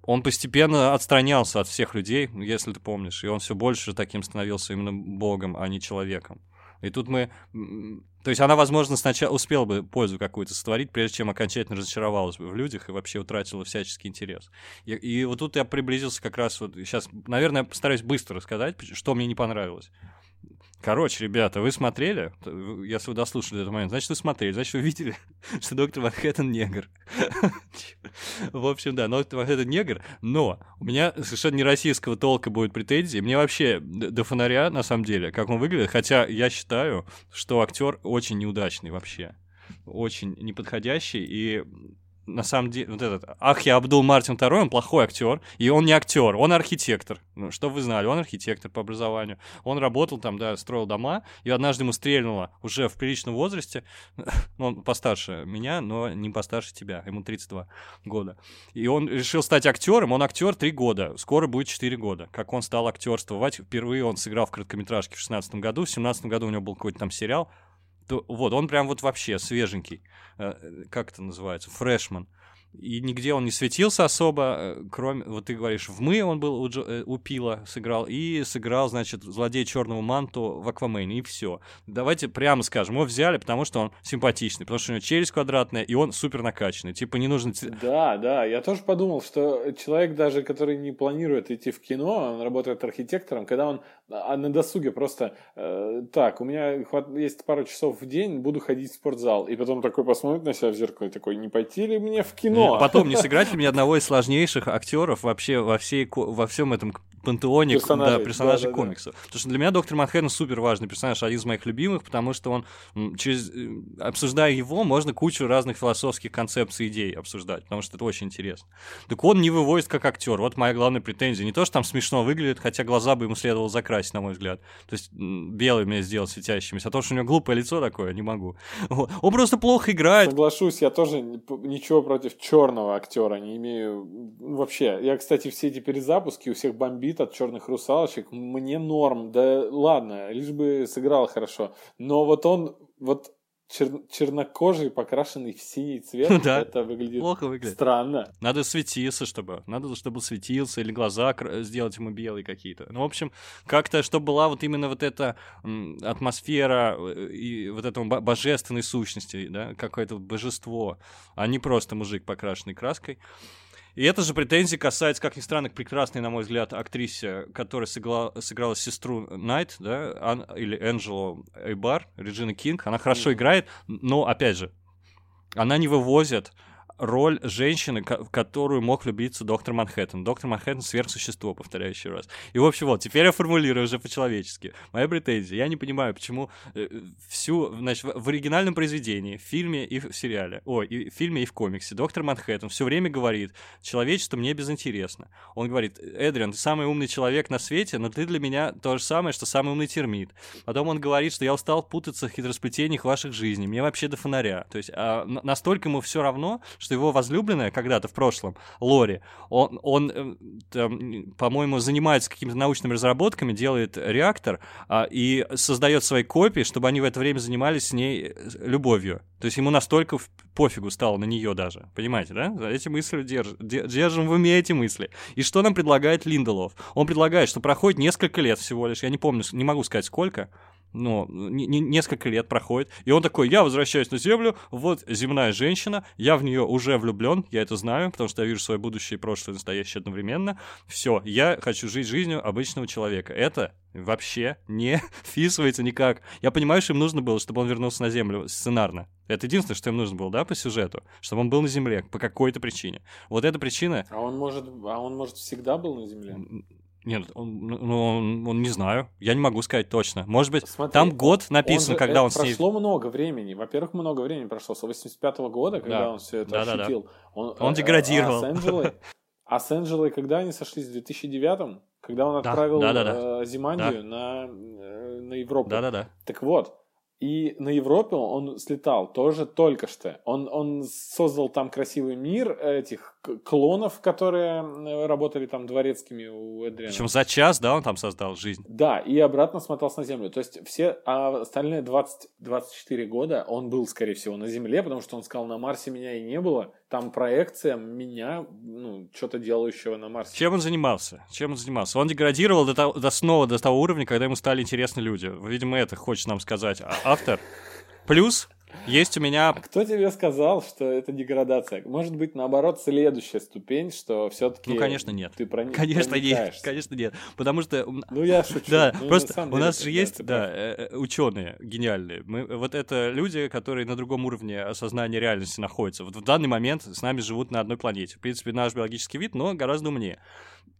он постепенно отстранялся от всех людей, если ты помнишь, и он все больше таким становился именно богом, а не человеком. И тут мы... То есть она, возможно, сначала успела бы пользу какую-то сотворить, прежде чем окончательно разочаровалась бы в людях и вообще утратила всяческий интерес. И, и вот тут я приблизился как раз вот... Сейчас, наверное, постараюсь быстро рассказать, что мне не понравилось. Короче, ребята, вы смотрели, если вы дослушали этот момент, значит, вы смотрели, значит, вы видели, что доктор Манхэттен негр. В общем, да, доктор Манхэттен негр, но у меня совершенно не российского толка будет претензии. Мне вообще до фонаря, на самом деле, как он выглядит, хотя я считаю, что актер очень неудачный вообще очень неподходящий, и на самом деле, вот этот Ахья Абдул Мартин II, он плохой актер, и он не актер, он архитектор. Ну, что вы знали, он архитектор по образованию. Он работал там, да, строил дома, и однажды ему стрельнуло уже в приличном возрасте, он постарше меня, но не постарше тебя, ему 32 года. И он решил стать актером, он актер 3 года, скоро будет 4 года, как он стал актерствовать. Впервые он сыграл в короткометражке в 16 году, в 17 году у него был какой-то там сериал, вот он прям вот вообще свеженький. Э, как это называется? Фрешман и нигде он не светился особо, э, кроме, вот ты говоришь, в «Мы» он был у, Джо, э, у Пила сыграл, и сыграл, значит, злодей черного манту в «Аквамене», и все. Давайте прямо скажем, его взяли, потому что он симпатичный, потому что у него челюсть квадратная, и он супер накачанный, типа не нужно... Да, да, я тоже подумал, что человек даже, который не планирует идти в кино, он работает архитектором, когда он а на досуге просто э, так, у меня есть пару часов в день, буду ходить в спортзал, и потом такой посмотрит на себя в зеркало и такой, не пойти ли мне в кино? Потом не сыграть ли мне одного из сложнейших актеров вообще во, всей, во всем этом пантеоне персонажей, да, персонажей да, комиксов. Да, да. Потому что для меня Доктор Манхэттен супер важный персонаж, один из моих любимых, потому что он, через, э, обсуждая его, можно кучу разных философских концепций, идей обсуждать, потому что это очень интересно. Так он не выводит как актер. Вот моя главная претензия. Не то, что там смешно выглядит, хотя глаза бы ему следовало закрасить, на мой взгляд. То есть белыми сделать светящимися. А то, что у него глупое лицо такое, не могу. Он просто плохо играет. Соглашусь, я тоже ничего против черного актера не имею. Вообще, я, кстати, все эти перезапуски у всех бомбит бомбит от черных русалочек, мне норм, да ладно, лишь бы сыграл хорошо. Но вот он, вот чер чернокожий, покрашенный в синий цвет, да. это выглядит плохо выглядит. странно. Надо светиться, чтобы, надо, чтобы светился, или глаза сделать ему белые какие-то. Ну, в общем, как-то, чтобы была вот именно вот эта атмосфера э, и вот этого божественной сущности, да, какое-то божество, а не просто мужик, покрашенный краской. И эта же претензия касается, как ни странно, к прекрасной, на мой взгляд, актрисе, которая сыграла, сыграла сестру Найт, да, Ан, или Энджело Эйбар, Реджина Кинг. Она хорошо mm. играет, но, опять же, она не вывозит роль женщины, в которую мог влюбиться доктор Манхэттен. Доктор Манхэттен — сверхсущество, повторяю еще раз. И, в общем, вот, теперь я формулирую уже по-человечески. Моя претензия. Я не понимаю, почему э, всю, значит, в оригинальном произведении, в фильме и в сериале, ой, и в фильме и в комиксе доктор Манхэттен все время говорит, человечество мне безинтересно. Он говорит, Эдриан, ты самый умный человек на свете, но ты для меня то же самое, что самый умный термит. Потом он говорит, что я устал путаться в хитросплетениях ваших жизней, мне вообще до фонаря. То есть а, настолько ему все равно, что его возлюбленная когда-то в прошлом, Лори, он, он э, по-моему, занимается какими-то научными разработками, делает реактор а, и создает свои копии, чтобы они в это время занимались с ней э, любовью. То есть ему настолько пофигу стало на нее даже. Понимаете, да? Эти мысли держ, держим в уме эти мысли. И что нам предлагает Линделов? Он предлагает, что проходит несколько лет всего лишь, я не помню, не могу сказать сколько, ну, не, не, несколько лет проходит, и он такой, я возвращаюсь на Землю, вот земная женщина, я в нее уже влюблен, я это знаю, потому что я вижу свое будущее и прошлое, и настоящее одновременно, все, я хочу жить жизнью обычного человека. Это вообще не вписывается никак. Я понимаю, что им нужно было, чтобы он вернулся на Землю сценарно. Это единственное, что им нужно было, да, по сюжету, чтобы он был на Земле по какой-то причине. Вот эта причина... А он может, а он может всегда был на Земле? Нет, он, ну, ну, он, он не знаю. Я не могу сказать точно. Может быть, Смотри, там год написан, же, когда он с ней... Прошло много времени. Во-первых, много времени прошло. С 85 -го года, когда да. он все это да, ощутил. Да, да. Он, он деградировал. А с Энджелой, а с Энджелой когда они сошлись? В 2009 Когда он отправил да, да, да, да. Э, Зимандию да. На, э, на Европу. Да-да-да. Так вот, и на Европе он слетал тоже только что. Он, он создал там красивый мир этих клонов, которые работали там дворецкими у Эдриана. Причем за час, да, он там создал жизнь. Да, и обратно смотался на Землю. То есть все а остальные 20, 24 года он был, скорее всего, на Земле, потому что он сказал, на Марсе меня и не было. Там проекция меня, ну, что-то делающего на Марсе. Чем он занимался? Чем он занимался? Он деградировал до, того, до снова до того уровня, когда ему стали интересны люди. Видимо, это хочет нам сказать а автор. Плюс есть у меня... А кто тебе сказал, что это деградация? Может быть, наоборот, следующая ступень, что все-таки... Ну, конечно, нет. Ты проник... Конечно, нет. Конечно, нет. Потому что... Ну, я шучу. Да, ну, просто у нас же есть, да, э, э, ученые гениальные. Мы, вот это люди, которые на другом уровне осознания реальности находятся. Вот в данный момент с нами живут на одной планете. В принципе, наш биологический вид, но гораздо умнее.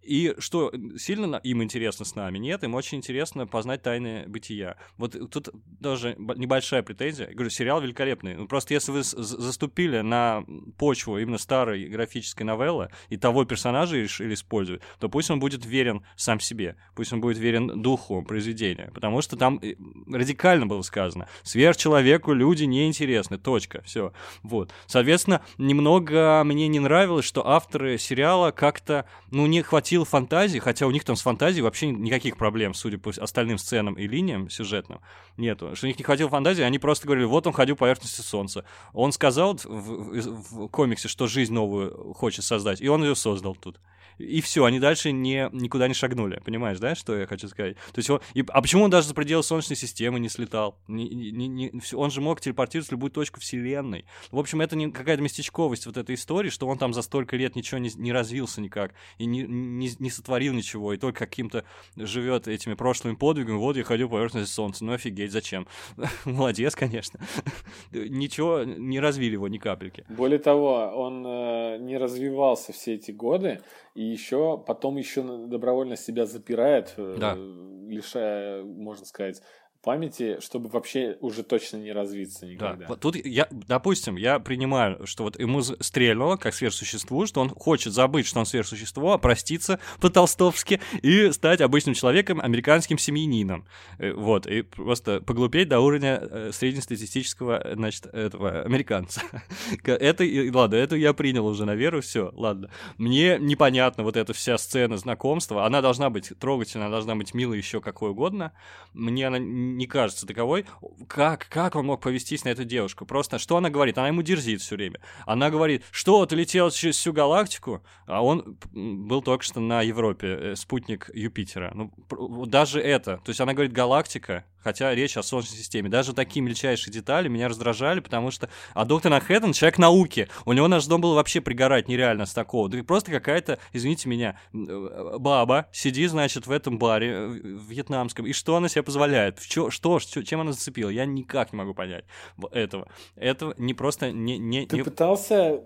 И что сильно им интересно с нами? Нет, им очень интересно познать тайны бытия. Вот тут даже небольшая претензия. Я говорю, сериал великолепный. Ну, просто если вы заступили на почву именно старой графической новеллы и того персонажа решили использовать, то пусть он будет верен сам себе, пусть он будет верен духу произведения, потому что там э, радикально было сказано. Сверхчеловеку люди неинтересны, точка, все. Вот. Соответственно, немного мне не нравилось, что авторы сериала как-то, ну, не хватило хватило фантазии, хотя у них там с фантазией вообще никаких проблем, судя по остальным сценам и линиям сюжетным, нету. Что у них не хватило фантазии, они просто говорили, вот он ходил по поверхности Солнца. Он сказал в, в, в комиксе, что жизнь новую хочет создать, и он ее создал тут и все, они дальше не, никуда не шагнули. Понимаешь, да, что я хочу сказать? То есть он, и, а почему он даже за пределы Солнечной системы не слетал? Не, не, не, он же мог телепортироваться в любую точку Вселенной. В общем, это не какая-то местечковость вот этой истории, что он там за столько лет ничего не, не развился никак, и не, не, не сотворил ничего, и только каким-то живет этими прошлыми подвигами. Вот я ходил по поверхности Солнца. Ну офигеть, зачем? Молодец, конечно. Ничего, не развили его ни капельки. Более того, он э, не развивался все эти годы, и еще потом еще добровольно себя запирает, э, да. лишая, можно сказать, памяти, чтобы вообще уже точно не развиться никогда. Да. Тут я, допустим, я принимаю, что вот ему стрельнуло как сверхсуществу, что он хочет забыть, что он сверхсущество, опроститься по-толстовски и стать обычным человеком, американским семьянином. Э, вот, и просто поглупеть до уровня э, среднестатистического, значит, этого американца. Это, ладно, это я принял уже на веру, все, ладно. Мне непонятно вот эта вся сцена знакомства, она должна быть трогательная, она должна быть милой еще какой угодно. Мне она не кажется таковой. Как, как он мог повестись на эту девушку? Просто что она говорит? Она ему дерзит все время. Она говорит, что ты летел через всю галактику, а он был только что на Европе, э, спутник Юпитера. Ну, даже это. То есть она говорит галактика, хотя речь о Солнечной системе. Даже такие мельчайшие детали меня раздражали, потому что... А доктор Манхэттен — человек науки. У него наш дом был вообще пригорать нереально с такого. Да просто какая-то, извините меня, э, баба сидит, значит, в этом баре э, вьетнамском. И что она себе позволяет? Чё, что, что, чем она зацепила? Я никак не могу понять этого. Это не просто... Не, не, Ты не... пытался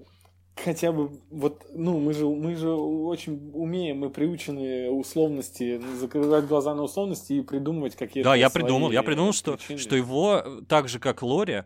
хотя бы вот, ну, мы же, мы же очень умеем, мы приучены условности, закрывать глаза на условности и придумывать какие-то Да, я придумал, я придумал, что, что его, так же, как Лори,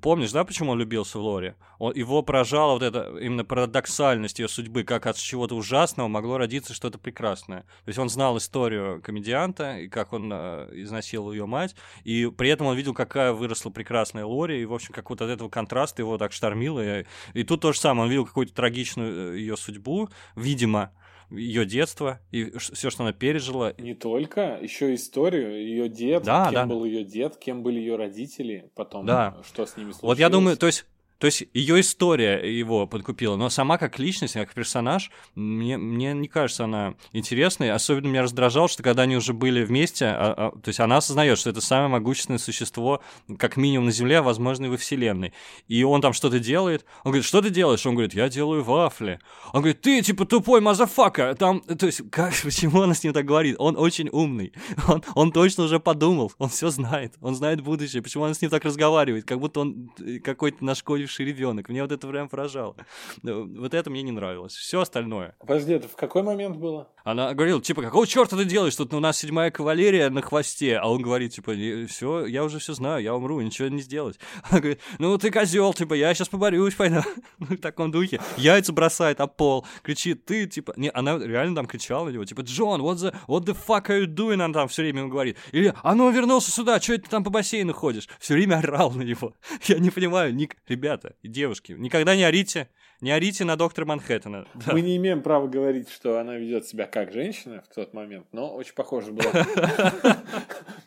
Помнишь, да, почему он любился в Лоре? Он, его поражала вот эта именно парадоксальность ее судьбы, как от чего-то ужасного могло родиться что-то прекрасное. То есть он знал историю комедианта, и как он э, изнасиловал ее мать, и при этом он видел, какая выросла прекрасная Лори, и, в общем, как вот от этого контраста его так штормило. И, и тут то же самое, он видел какую-то трагичную э, ее судьбу, видимо, ее детство и все, что она пережила. Не только, еще историю, ее дед, да, кем да. был ее дед, кем были ее родители, потом да. что с ними случилось. Вот я думаю, то есть то есть ее история его подкупила, но сама как личность, как персонаж, мне, мне не кажется она интересной. Особенно меня раздражало, что когда они уже были вместе, а, а, то есть она осознает, что это самое могущественное существо, как минимум на Земле, а возможно и во Вселенной. И он там что-то делает. Он говорит, что ты делаешь? Он говорит, я делаю вафли. Он говорит, ты типа тупой motherfucker. Там, то есть, как, почему она с ним так говорит? Он очень умный. Он, он точно уже подумал. Он все знает. Он знает будущее. Почему она с ним так разговаривает? Как будто он э, какой-то нашкодивший бывший ребенок. Мне вот это прям поражало. Вот это мне не нравилось. Все остальное. Подожди, это в какой момент было? Она говорила, типа, какого черта ты делаешь? Тут у нас седьмая кавалерия на хвосте. А он говорит, типа, все, я уже все знаю, я умру, ничего не сделать. Она говорит, ну ты козел, типа, я сейчас поборюсь, пойду. Ну, в таком духе. Яйца бросает об пол. Кричит, ты, типа, не, она реально там кричала на него, типа, Джон, what the, what the fuck are you doing? Она там все время ему говорит. Или, а ну вернулся сюда, что ты там по бассейну ходишь? Все время орал на него. Я не понимаю, Ник, ребята, девушки, никогда не орите, не орите на доктора Манхэттена. Да. Мы не имеем права говорить, что она ведет себя как женщина в тот момент, но очень похоже было.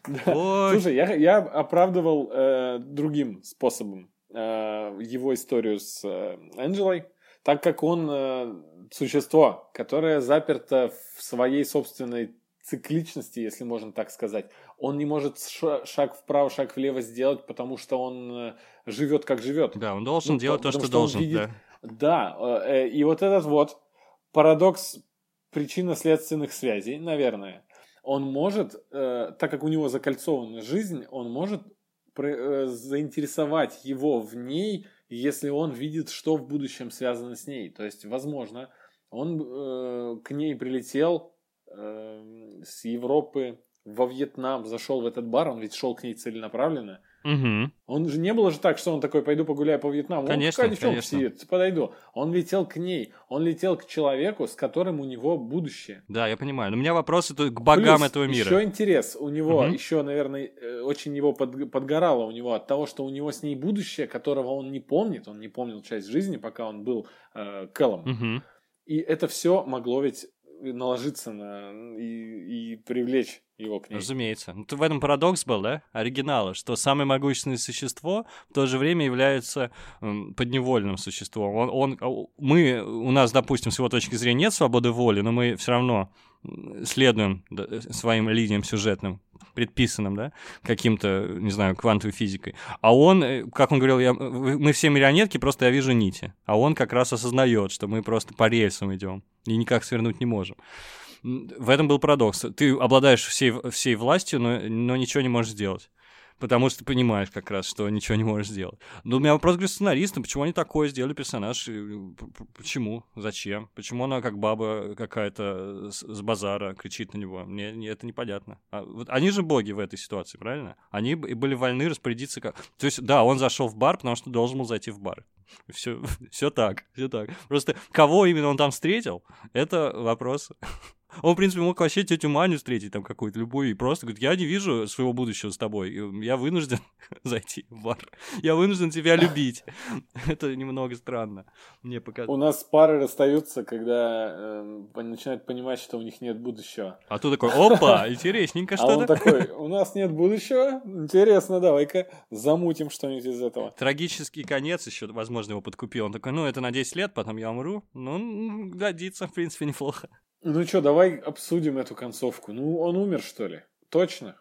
Слушай, я оправдывал э, другим способом э, его историю с э, Энджелой, так как он существо, которое заперто в своей собственной цикличности, если можно так сказать. Он не может шаг вправо, шаг влево сделать, потому что он живет как живет. Да, он должен ну, делать то, что, что должен. Видит... Да. Да, э, и вот этот вот парадокс причинно-следственных связей, наверное, он может, э, так как у него закольцована жизнь, он может э, заинтересовать его в ней, если он видит, что в будущем связано с ней. То есть, возможно, он к ней прилетел с Европы во Вьетнам, зашел в этот бар, он ведь шел к ней целенаправленно, Угу. Он же не было же так, что он такой, пойду погуляю по Вьетнаму. Конечно, он девчонка сидит, подойду. Он летел к ней, он летел к человеку, с которым у него будущее. Да, я понимаю. Но у меня вопросы к богам Плюс этого мира. еще интерес у него, угу. еще, наверное, э, очень его под, подгорало у него от того, что у него с ней будущее, которого он не помнит, он не помнил часть жизни, пока он был э, Кэллом. Угу. И это все могло ведь наложиться на и, и привлечь его к ней. Разумеется. Ну, в этом парадокс был, да, оригинала, что самое могущественное существо в то же время является подневольным существом. Он, он, мы, у нас, допустим, с его точки зрения нет свободы воли, но мы все равно следуем своим линиям сюжетным, предписанным, да, каким-то, не знаю, квантовой физикой. А он, э, как он говорил, я, мы все марионетки, просто я вижу нити. А он как раз осознает, что мы просто по рельсам идем и никак свернуть не можем. В этом был парадокс. Ты обладаешь всей, всей властью, но, но ничего не можешь сделать потому что ты понимаешь как раз, что ничего не можешь сделать. Но у меня вопрос к сценаристам, почему они такое сделали персонаж, почему, зачем, почему она как баба какая-то с базара кричит на него, мне, мне это непонятно. А, вот они же боги в этой ситуации, правильно? Они были вольны распорядиться как... То есть, да, он зашел в бар, потому что должен был зайти в бар. Все, все так, все так. Просто кого именно он там встретил, это вопрос он, в принципе, мог вообще тетю Маню встретить там какую-то любую и просто говорит, я не вижу своего будущего с тобой, я вынужден зайти в бар, я вынужден тебя любить. Это немного странно, мне показалось. У нас пары расстаются, когда э, начинают понимать, что у них нет будущего. А ты такой, опа, интересненько что-то. А он такой, у нас нет будущего, интересно, давай-ка замутим что-нибудь из этого. Трагический конец еще, возможно, его подкупил. Он такой, ну, это на 10 лет, потом я умру. Ну, годится, в принципе, неплохо. Ну что, давай обсудим эту концовку. Ну, он умер, что ли? Точно?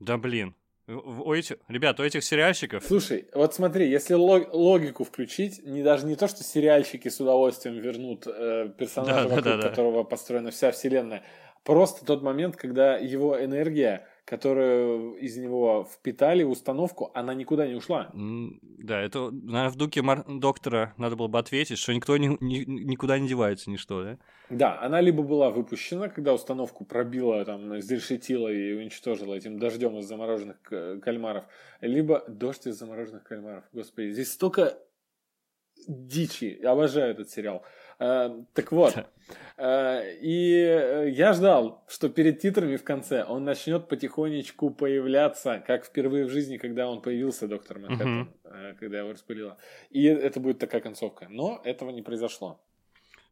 Да блин. У этих, ребят, у этих сериальщиков... Слушай, вот смотри, если логику включить, не даже не то, что сериальщики с удовольствием вернут э, персонажа, да, вокруг да, да, которого построена вся вселенная, просто тот момент, когда его энергия которую из него впитали в установку, она никуда не ушла. Да, это, наверное, в духе Мар- доктора надо было бы ответить, что никто ни, ни, никуда не девается, ничто, да? Да, она либо была выпущена, когда установку пробила, там, изрешетила и уничтожила этим дождем из замороженных кальмаров, либо дождь из замороженных кальмаров. Господи, здесь столько дичи. Я обожаю этот сериал. Э, так вот, э, и э, я ждал, что перед титрами в конце он начнет потихонечку появляться, как впервые в жизни, когда он появился, доктор Манхэттен, uh-huh. когда его распылило. И это будет такая концовка. Но этого не произошло.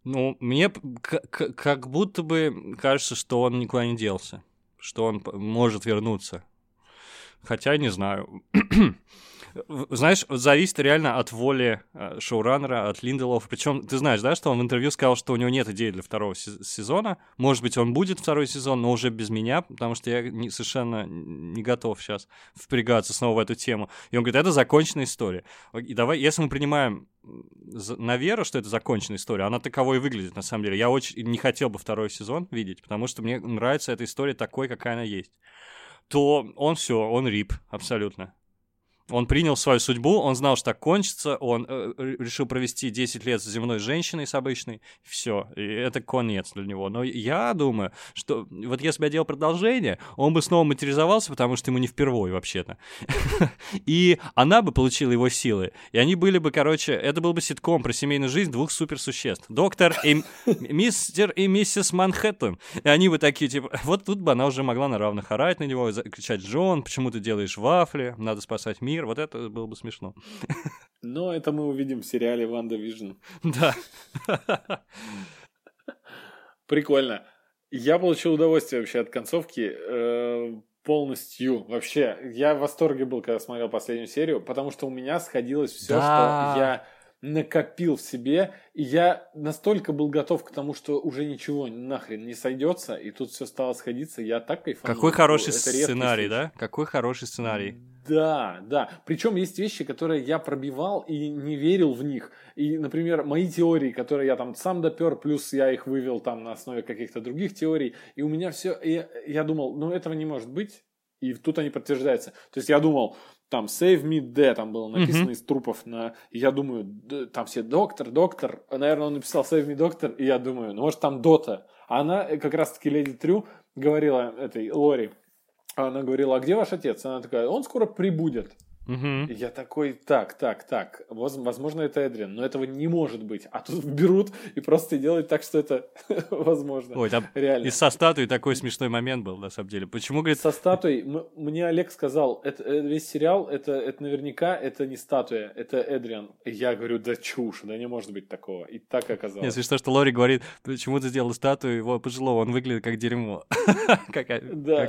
Ну, мне как будто бы кажется, что он никуда не делся, что он может вернуться. Хотя не знаю. знаешь, зависит реально от воли э, шоураннера, от Линделова. Причем ты знаешь, да, что он в интервью сказал, что у него нет идеи для второго сезона. Может быть, он будет второй сезон, но уже без меня, потому что я не, совершенно не готов сейчас впрягаться снова в эту тему. И он говорит, это законченная история. И давай, если мы принимаем на веру, что это законченная история, она таковой и выглядит, на самом деле. Я очень не хотел бы второй сезон видеть, потому что мне нравится эта история такой, какая она есть то он все, он рип, абсолютно. Он принял свою судьбу, он знал, что так кончится, он э, решил провести 10 лет с земной женщиной, с обычной, все, и это конец для него. Но я думаю, что вот если бы я делал продолжение, он бы снова материализовался, потому что ему не впервые вообще-то. И она бы получила его силы, и они были бы, короче, это был бы ситком про семейную жизнь двух суперсуществ. Доктор и мистер и миссис Манхэттен. И они бы такие, типа, вот тут бы она уже могла на равных орать на него, кричать, Джон, почему ты делаешь вафли, надо спасать мир, мир, вот это было бы смешно. Но это мы увидим в сериале WandaVision. Да. Прикольно. Я получил удовольствие вообще от концовки э, полностью. Вообще, я в восторге был, когда смотрел последнюю серию, потому что у меня сходилось все, да. что я накопил в себе, и я настолько был готов к тому, что уже ничего нахрен не сойдется, и тут все стало сходиться, я так кайфанул. Какой хороший сценарий, да? Какой хороший сценарий. Да, да. Причем есть вещи, которые я пробивал и не верил в них. И, например, мои теории, которые я там сам допер, плюс я их вывел там на основе каких-то других теорий, и у меня все, я, я думал, ну этого не может быть, и тут они подтверждаются. То есть я думал, там Save Me Dead, там было написано mm-hmm. из трупов, на, и я думаю, там все доктор, доктор, наверное, он написал Save Me Doctor, и я думаю, ну может там Дота. А она, э, как раз-таки Леди Трю, говорила этой Лори, она говорила, а где ваш отец? Она такая, он скоро прибудет. И я такой, так, так, так, воз- возможно, это Эдриан, но этого не может быть. А тут берут и просто делают так, что это возможно. Ой, там Реально. и со статуей такой смешной момент был, на самом деле. Почему, говорит, Со статуей, мне Олег сказал, это, э, весь сериал, это, это наверняка, это не статуя, это Эдриан. И Я говорю, да чушь, да не может быть такого. И так оказалось. Нет, смешно, что Лори говорит, почему ты сделал статую его пожилого, он выглядит как дерьмо. Как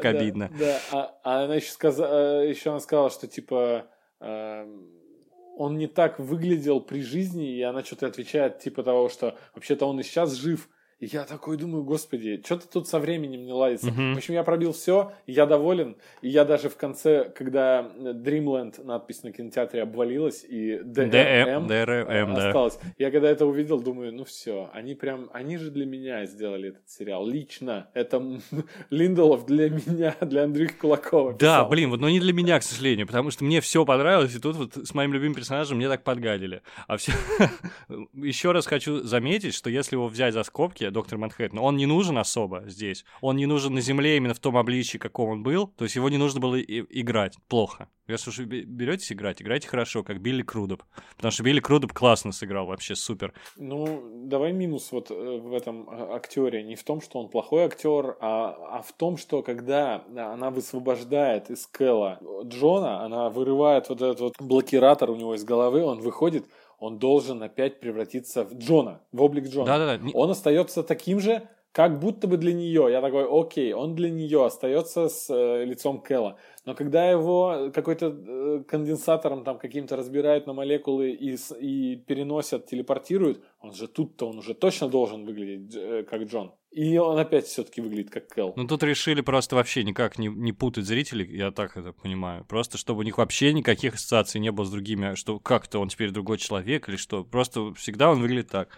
обидно. Да, а, а она еще сказала, еще она сказала, что типа он не так выглядел при жизни, и она что-то отвечает типа того, что вообще-то он и сейчас жив. И я такой думаю, господи, что-то тут со временем не ладится. Мгм. В общем, я пробил все, я доволен. И я даже в конце, когда Dreamland надпись на кинотеатре обвалилась, и ДМ, DRM ДРМ, да. осталось. Я когда это увидел, думаю, ну все, они прям, они же для меня сделали этот сериал. Лично. Это Линдолов для меня, для Андрюхи Кулакова. Да, писал. блин, вот, но не для меня, к сожалению, потому что мне все понравилось, и тут вот с моим любимым персонажем мне так подгадили. А все... Еще раз хочу заметить, что если его взять за скобки, доктор Манхэттен, он не нужен особо здесь. Он не нужен на Земле именно в том обличии, каком он был. То есть его не нужно было и- играть плохо. Если уж беретесь играть, играйте хорошо, как Билли Крудоп. Потому что Билли Крудоп классно сыграл, вообще супер. Ну, давай минус вот э, в этом а, актере. Не в том, что он плохой актер, а, а в том, что когда она высвобождает из Кэлла Джона, она вырывает вот этот вот блокиратор у него из головы, он выходит, он должен опять превратиться в Джона, в облик Джона. Да-да-да. Он остается таким же, как будто бы для нее. Я такой, окей, он для нее остается с э, лицом Кэлла. Но когда его какой-то э, конденсатором там каким-то разбирают на молекулы и, и переносят, телепортируют, он же тут-то он уже точно должен выглядеть э, как Джон. И он опять все-таки выглядит как Кэл. Ну, тут решили просто вообще никак не, не путать зрителей, я так это понимаю. Просто чтобы у них вообще никаких ассоциаций не было с другими, что как-то он теперь другой человек или что. Просто всегда он выглядит так.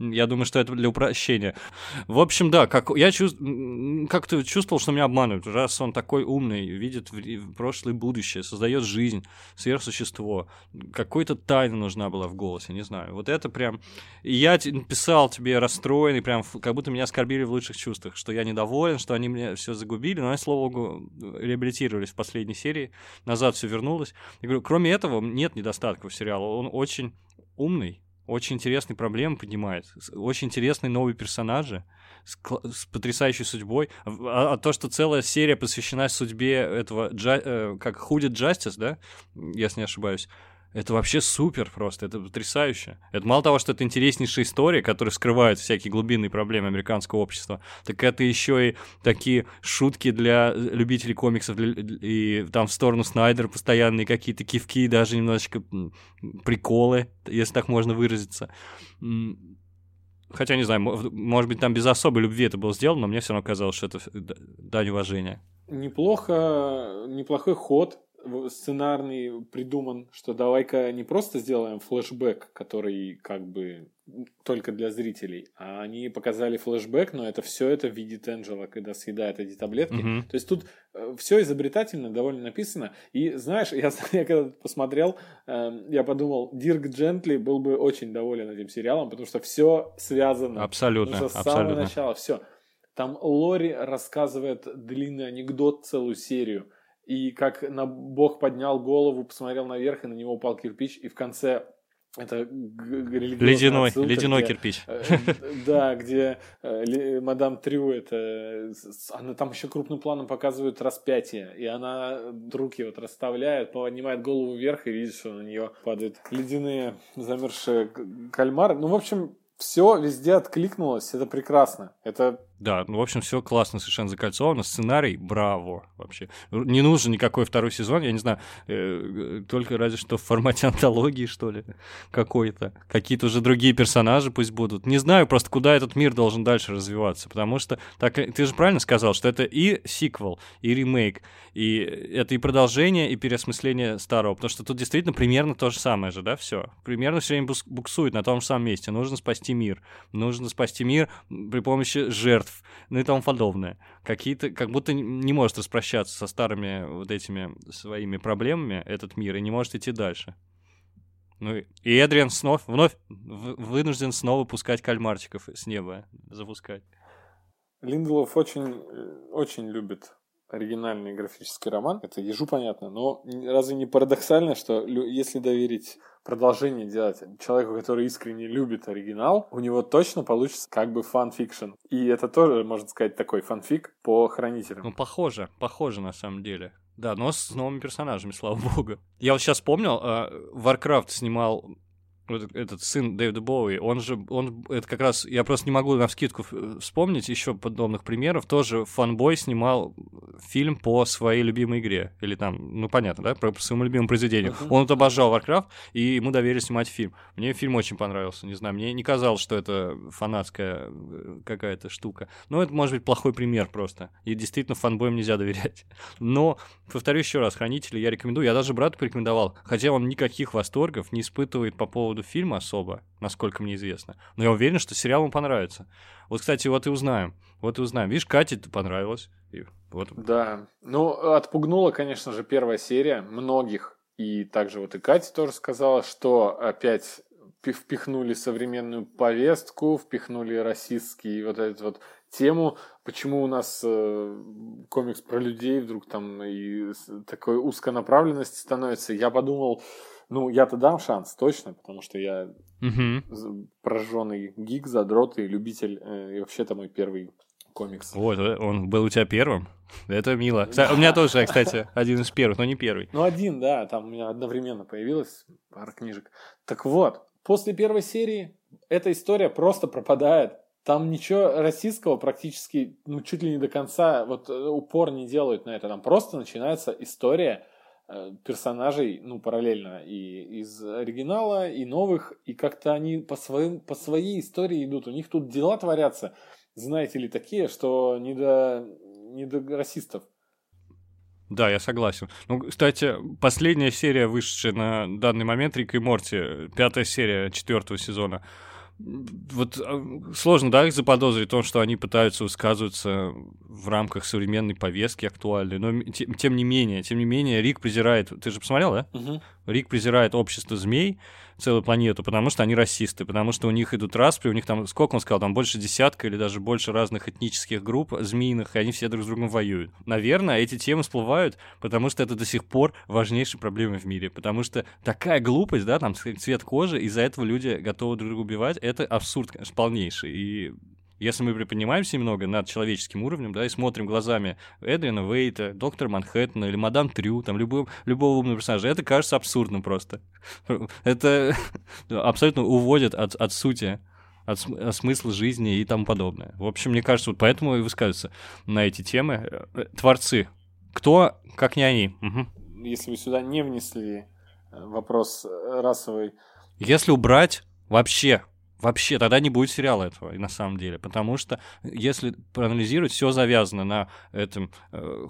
Я думаю, что это для упрощения. В общем, да, как я чувств... как-то чувствовал, что меня обманывают. Раз он такой умный, видит в, прошлое будущее, создает жизнь, сверхсущество, какой-то тайна нужна была в голосе, не знаю. Вот это прям... Я писал тебе расстроенный, прям как будто меня оскорбили в лучших чувствах, что я недоволен, что они мне все загубили, но они, слава богу, реабилитировались в последней серии, назад все вернулось. Я говорю, кроме этого, нет недостатков сериала. Он очень умный, очень интересные проблемы поднимает, очень интересные новые персонажи с, с потрясающей судьбой. А, а то, что целая серия посвящена судьбе этого, Джа- э, как Худит Джастис, да, если не ошибаюсь, это вообще супер просто, это потрясающе. Это мало того, что это интереснейшая история, которая скрывает всякие глубинные проблемы американского общества, так это еще и такие шутки для любителей комиксов, для- и там в сторону Снайдера постоянные какие-то кивки, даже немножечко приколы, если так можно выразиться. Хотя, не знаю, мо- может быть, там без особой любви это было сделано, но мне все равно казалось, что это дань уважения. Неплохо, неплохой ход сценарный придуман, что давай-ка не просто сделаем флешбэк, который как бы только для зрителей, а они показали флешбэк, но это все это видит Энджела, когда съедает эти таблетки. Мгм. То есть тут все изобретательно, довольно написано. И знаешь, я, я когда посмотрел, э, я подумал, Дирк Джентли был бы очень доволен этим сериалом, потому что все связано. Абсолютно, Потому что с самого абсолютно. начала все. Там Лори рассказывает длинный анекдот целую серию. И как на Бог поднял голову, посмотрел наверх, и на него упал кирпич, и в конце это Ледяной, отсылка, ледяной где, кирпич. э, Да, где э, мадам Трю, это, она там еще крупным планом показывают распятие, и она руки вот расставляет, поднимает голову вверх и видит, что на нее падают ледяные замерзшие кальмары. Ну, в общем, все везде откликнулось, это прекрасно. Это Да, ну, в общем, все классно, совершенно закольцовано. Сценарий, браво вообще. Не нужен никакой второй сезон, я не знаю, э, только разве что в формате антологии, что ли, какой-то. Какие-то уже другие персонажи пусть будут. Не знаю просто, куда этот мир должен дальше развиваться, потому что, так, э, ты же правильно сказал, что это и сиквел, и ремейк, и это и продолжение, и переосмысление старого, потому что тут действительно примерно то же самое же, да, все. Примерно все время буксует на том же самом месте. Нужно спасти мир. Нужно спасти мир при помощи жертв, ну и тому подобное. Какие-то, как будто не- может распрощаться со старыми вот этими своими проблемами этот мир и не может идти дальше. Ну и- Эдриан снова, вновь вынужден снова пускать кальмарчиков с неба, запускать. Линделоф очень, э, очень любит оригинальный графический роман, это ежу понятно, но разве не парадоксально, что если доверить продолжение делать человеку, который искренне любит оригинал, у него точно получится как бы fan fiction. И это тоже, можно сказать, такой фанфик по хранителям. Ну, похоже, похоже на самом деле. Да, но с новыми персонажами, слава богу. Я вот сейчас вспомнил, Warcraft снимал вот этот сын Дэвида Боуи, он же, он, это как раз, я просто не могу на вскидку вспомнить еще подобных примеров, тоже фанбой снимал фильм по своей любимой игре, или там, ну понятно, да, по своему любимому произведению. Uh-huh. Он вот обожал Warcraft, и ему доверили снимать фильм. Мне фильм очень понравился, не знаю, мне не казалось, что это фанатская э, какая-то штука. Но это может быть плохой пример просто, и действительно фанбоям нельзя доверять. Но, повторю еще раз, Хранители я рекомендую, я даже брату порекомендовал, хотя он никаких восторгов не испытывает по поводу поводу фильма особо, насколько мне известно. Но я уверен, что сериал ему понравится. Вот, кстати, вот и узнаем. Вот и узнаем. Видишь, Кате понравилось. И вот. Да. Ну, отпугнула, конечно же, первая серия многих. И также вот и Катя тоже сказала, что опять впихнули современную повестку, впихнули российский вот этот вот тему, почему у нас э, комикс про людей вдруг там и такой узконаправленности становится. Я подумал, ну, я-то дам шанс, точно, потому что я угу. прожженный гик, задрот и любитель, э, и вообще это мой первый комикс. Вот, э, он был у тебя первым. Это мило. У меня тоже, кстати, один из первых, но не первый. Ну, один, да, там у меня одновременно появилось пара книжек. Так вот, после первой серии эта история просто пропадает. Там ничего российского практически, ну, чуть ли не до конца, вот э, упор не делают на это. Там просто начинается история персонажей, ну, параллельно и из оригинала, и новых, и как-то они по, своим, по своей истории идут. У них тут дела творятся, знаете ли, такие, что не до, не до расистов. Да, я согласен. Ну, кстати, последняя серия, вышедшая на данный момент, Рик и Морти, пятая серия четвертого сезона, вот а, сложно, да, их заподозрить в том, что они пытаются высказываться в рамках современной повестки актуальной, но тем, тем не менее, тем не менее, Рик презирает, ты же посмотрел, да? Угу. Рик презирает общество змей, целую планету, потому что они расисты, потому что у них идут распри, у них там, сколько он сказал, там больше десятка или даже больше разных этнических групп змеиных, и они все друг с другом воюют. Наверное, эти темы всплывают, потому что это до сих пор важнейшая проблема в мире, потому что такая глупость, да, там цвет кожи, из-за этого люди готовы друг друга убивать, это абсурд полнейший, и если мы приподнимаемся немного над человеческим уровнем, да, и смотрим глазами Эдриана Вейта, доктора Манхэттена или мадам Трю, там, любого, любого умного персонажа, это кажется абсурдным просто. Это абсолютно уводит от, от сути от, от смысла жизни и тому подобное. В общем, мне кажется, вот поэтому и высказываются на эти темы э, творцы. Кто, как не они? Угу. Если вы сюда не внесли э, вопрос э, расовый... Если убрать вообще Вообще, тогда не будет сериала этого, на самом деле. Потому что, если проанализировать, все завязано на этом э,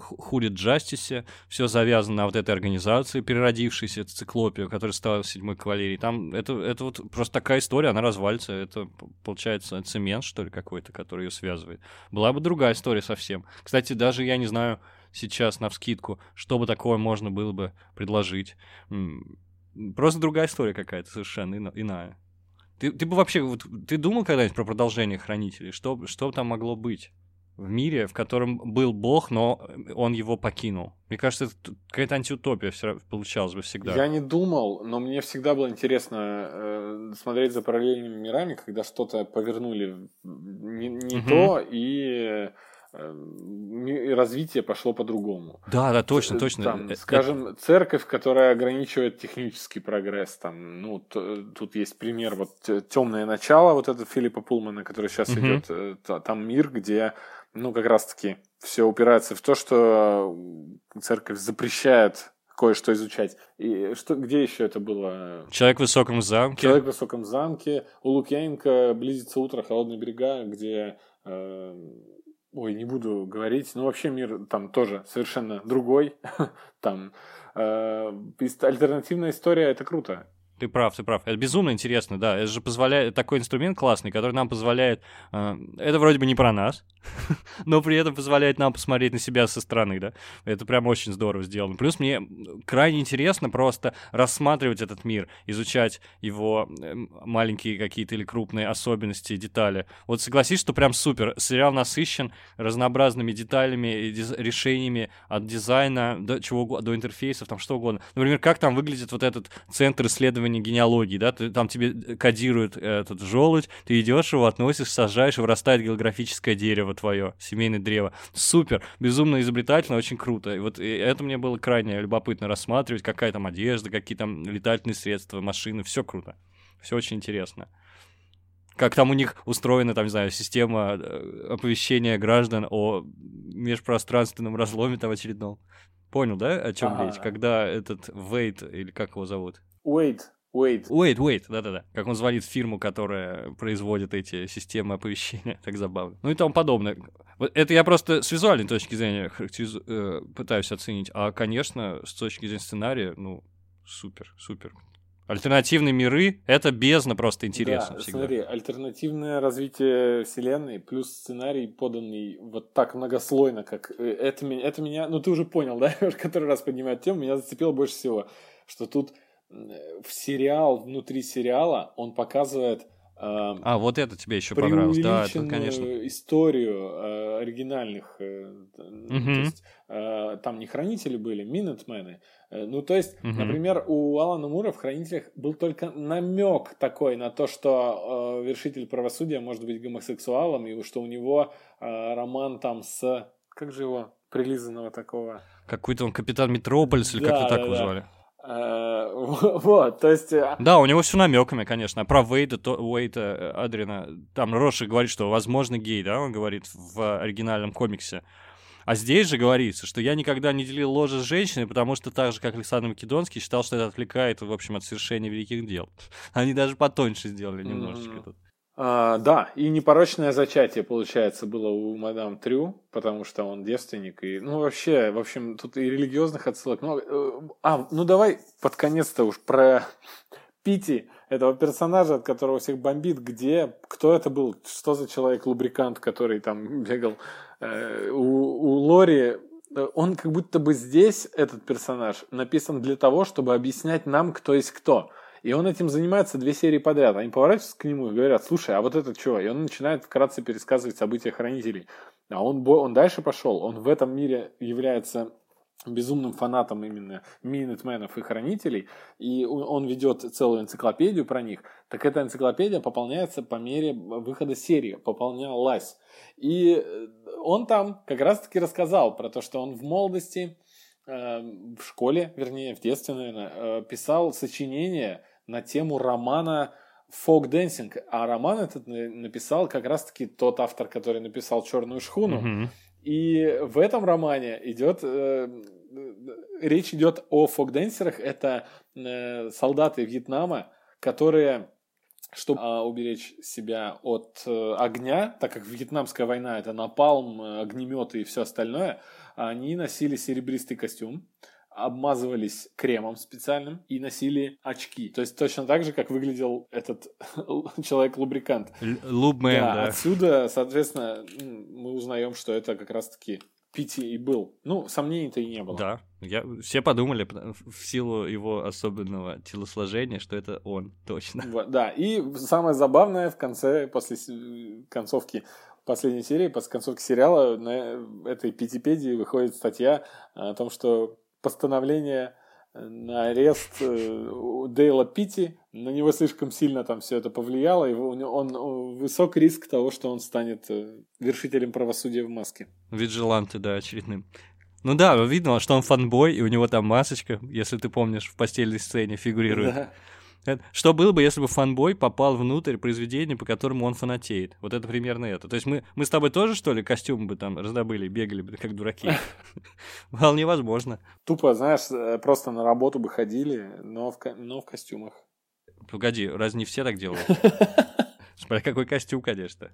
Джастисе, все завязано на вот этой организации, переродившейся, циклопию, которая стала седьмой кавалерией. Там это, это вот просто такая история, она развалится. Это, получается, цемент, что ли, какой-то, который ее связывает. Была бы другая история совсем. Кстати, даже я не знаю сейчас на вскидку, что бы такое можно было бы предложить. Просто другая история какая-то совершенно иная. Ты, ты бы вообще, вот, ты думал когда-нибудь про продолжение Хранителей? Что, что там могло быть? в мире, в котором был Бог, но он его покинул. Мне кажется, это какая-то антиутопия получалась бы всегда. Я не думал, но мне всегда было интересно э, смотреть за параллельными мирами, когда что-то повернули не, не угу. то, и развитие пошло по-другому. Да, да, точно, точно. Там, э, скажем, церковь, которая ограничивает технический прогресс, там, ну, тут есть пример, вот темное начало, вот это Филиппа Пулмана, который сейчас угу. идет, э, там мир, где, ну, как раз-таки все упирается в то, что церковь запрещает кое-что изучать. И что, где еще это было? Человек в высоком замке. Человек в высоком замке. У Лукьяненко близится утро, холодные берега, где э, ой, не буду говорить, но вообще мир там тоже совершенно другой. там э, альтернативная история это круто. Ты прав, ты прав. Это безумно интересно, да. Это же позволяет, такой инструмент классный, который нам позволяет... Э, это вроде бы не про нас, но при этом позволяет нам посмотреть на себя со стороны, да. Это прям очень здорово сделано. Плюс мне крайне интересно просто рассматривать этот мир, изучать его э, маленькие какие-то или крупные особенности, детали. Вот согласись, что прям супер. Сериал насыщен разнообразными деталями, решениями от дизайна до чего до интерфейсов, там что угодно. Например, как там выглядит вот этот центр исследования исследование генеалогии, да, ты, там тебе кодируют этот желудь, ты идешь его, относишь, сажаешь, вырастает географическое дерево твое, семейное древо. Супер, безумно изобретательно, очень круто. И вот и это мне было крайне любопытно рассматривать, какая там одежда, какие там летательные средства, машины, все круто. Все очень интересно как там у них устроена, там, не знаю, система э, оповещения граждан о межпространственном разломе там очередном. Понял, да, о чем ага. речь? Когда этот Вейт, или как его зовут? Уэйт. Уэйт. Уэйт, Уэйт, да-да-да. Как он звонит в фирму, которая производит эти системы оповещения. Так забавно. Ну и тому подобное. Это я просто с визуальной точки зрения характеризу... э, пытаюсь оценить. А, конечно, с точки зрения сценария, ну, супер, супер. Альтернативные миры — это бездна просто интересно да, всегда. смотри, альтернативное развитие вселенной плюс сценарий, поданный вот так многослойно, как... Э, это, это меня... Ну, ты уже понял, да? Который раз поднимает тему, меня зацепило больше всего, что тут в сериал, внутри сериала он показывает э, а, вот это тебе еще понравилось, да, это, конечно. историю э, оригинальных, э, угу. то есть, э, там не хранители были, минутмены. Э, ну, то есть, угу. например, у Алана Мура в хранителях был только намек такой на то, что э, вершитель правосудия может быть гомосексуалом, и что у него э, роман там с, как же его, прилизанного такого... Какой-то он капитан Метрополис, или да, как-то так да, его звали. Э, вот, то есть... Э, да, у него все намеками, конечно. Про Вейда, то, Уэйта, э, Адрина, там Роши говорит, что возможно гей, да, он говорит в оригинальном комиксе. А здесь же говорится, что я никогда не делил ложе с женщиной, потому что так же, как Александр Македонский, считал, что это отвлекает, в общем, от совершения великих дел. Они даже потоньше сделали немножечко mm-hmm. тут. А, да, и непорочное зачатие, получается, было у мадам Трю, потому что он девственник. И, ну, вообще, в общем, тут и религиозных отсылок много. Э, а, ну давай под конец-то уж про Пити, этого персонажа, от которого всех бомбит, где, кто это был, что за человек-лубрикант, который там бегал. Э, у, у Лори он как будто бы здесь, этот персонаж, написан для того, чтобы объяснять нам, кто есть кто. И он этим занимается две серии подряд. Они поворачиваются к нему и говорят, слушай, а вот это что? И он начинает вкратце пересказывать события хранителей. А он, он дальше пошел. Он в этом мире является безумным фанатом именно Минитменов и Хранителей, и он ведет целую энциклопедию про них, так эта энциклопедия пополняется по мере выхода серии, пополнялась. И он там как раз-таки рассказал про то, что он в молодости, э, в школе, вернее, в детстве, наверное, э, писал сочинения на тему романа «Fogdancing». А роман этот написал как раз-таки тот автор, который написал «Черную шхуну». Mm-hmm. И в этом романе идет э, речь идет о fogdancer -ах. Это э, солдаты Вьетнама, которые чтобы э, уберечь себя от э, огня, так как вьетнамская война это напалм, э, огнеметы и все остальное, они носили серебристый костюм, обмазывались кремом специальным и носили очки. То есть точно так же, как выглядел этот человек-лубрикант. Лубмен, да, да. Отсюда, соответственно, мы узнаем, что это как раз-таки Пити и был. Ну, сомнений-то и не было. Да, я, все подумали в силу его особенного телосложения, что это он, точно. Вот, да, и самое забавное в конце, после концовки последней серии, после концовки сериала, на этой Питипедии выходит статья о том, что постановление на арест э, Дейла Питти, на него слишком сильно там все это повлияло, и он, он высок риск того, что он станет э, вершителем правосудия в маске. Виджиланты, да, очередным. Ну да, видно, что он фанбой, и у него там масочка, если ты помнишь, в постельной сцене фигурирует. Да. Что было бы, если бы фанбой попал внутрь произведения, по которому он фанатеет? Вот это примерно это. То есть мы, мы с тобой тоже, что ли, костюм бы там раздобыли, бегали бы, как дураки? Вполне возможно. Тупо, знаешь, э, просто на работу бы ходили, но в, но в костюмах. Погоди, разве не все так делают? Смотря какой костюм, конечно.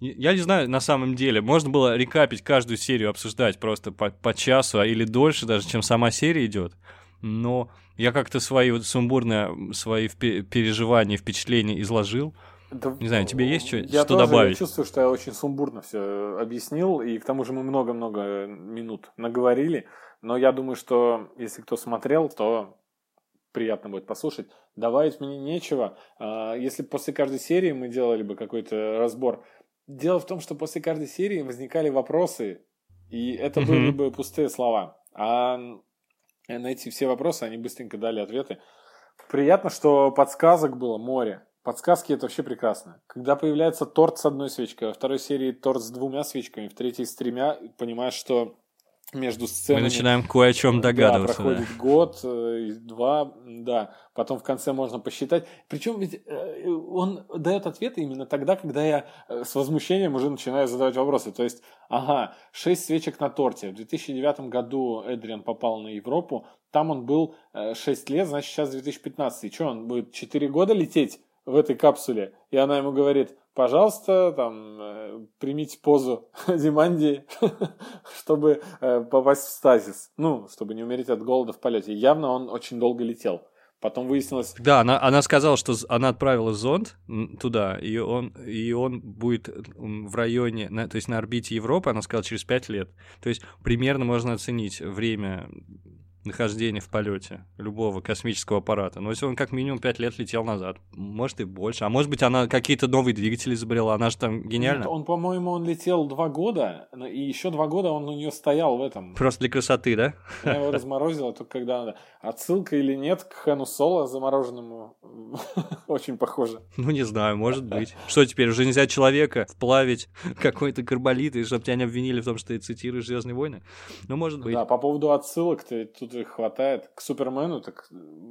Я не знаю, на самом деле, можно было рекапить каждую серию, обсуждать просто по, по часу, а или дольше даже, чем сама серия идет. Но я как-то свои вот сумбурные свои переживания, впечатления изложил. Да, не знаю, тебе есть что, я что тоже добавить? Я чувствую, что я очень сумбурно все объяснил, и к тому же мы много-много минут наговорили, но я думаю, что если кто смотрел, то приятно будет послушать. Добавить мне нечего. А, если после каждой серии мы делали бы какой-то разбор, дело в том, что после каждой серии возникали вопросы, и это mm-hmm. были бы пустые слова. А на эти все вопросы они быстренько дали ответы. Приятно, что подсказок было море. Подсказки это вообще прекрасно. Когда появляется торт с одной свечкой, во второй серии торт с двумя свечками, в третьей с тремя, понимаешь, что между сценами... Мы начинаем кое о чем догадываться. Да, проходит да. год, э, два, да. Потом в конце можно посчитать. Причем ведь э, он дает ответы именно тогда, когда я э, с возмущением уже начинаю задавать вопросы. То есть, ага, шесть свечек на торте. В 2009 году Эдриан попал на Европу. Там он был 6 лет, значит, сейчас 2015. И что, он будет 4 года лететь в этой капсуле? И она ему говорит, пожалуйста, там, э, примите позу Диманди, чтобы э, попасть в стазис. Ну, чтобы не умереть от голода в полете. явно он очень долго летел. Потом выяснилось... Да, она, она сказала, что она отправила зонд туда, и он, и он будет в районе, на, то есть на орбите Европы, она сказала, через 5 лет. То есть примерно можно оценить время нахождения в полете любого космического аппарата. Но если он как минимум 5 лет летел назад, может и больше. А может быть, она какие-то новые двигатели изобрела, она же там гениальна. Нет, он, по-моему, он летел два года, и еще два года он у нее стоял в этом. Просто для красоты, да? Я его разморозила только когда надо. Отсылка или нет к Хэну Соло замороженному очень похоже. Ну, не знаю, может быть. Что теперь, уже нельзя человека вплавить какой-то карболит, и чтобы тебя не обвинили в том, что ты цитируешь «Звездные войны»? Ну, может быть. Да, по поводу отсылок, ты тут их хватает. К Супермену так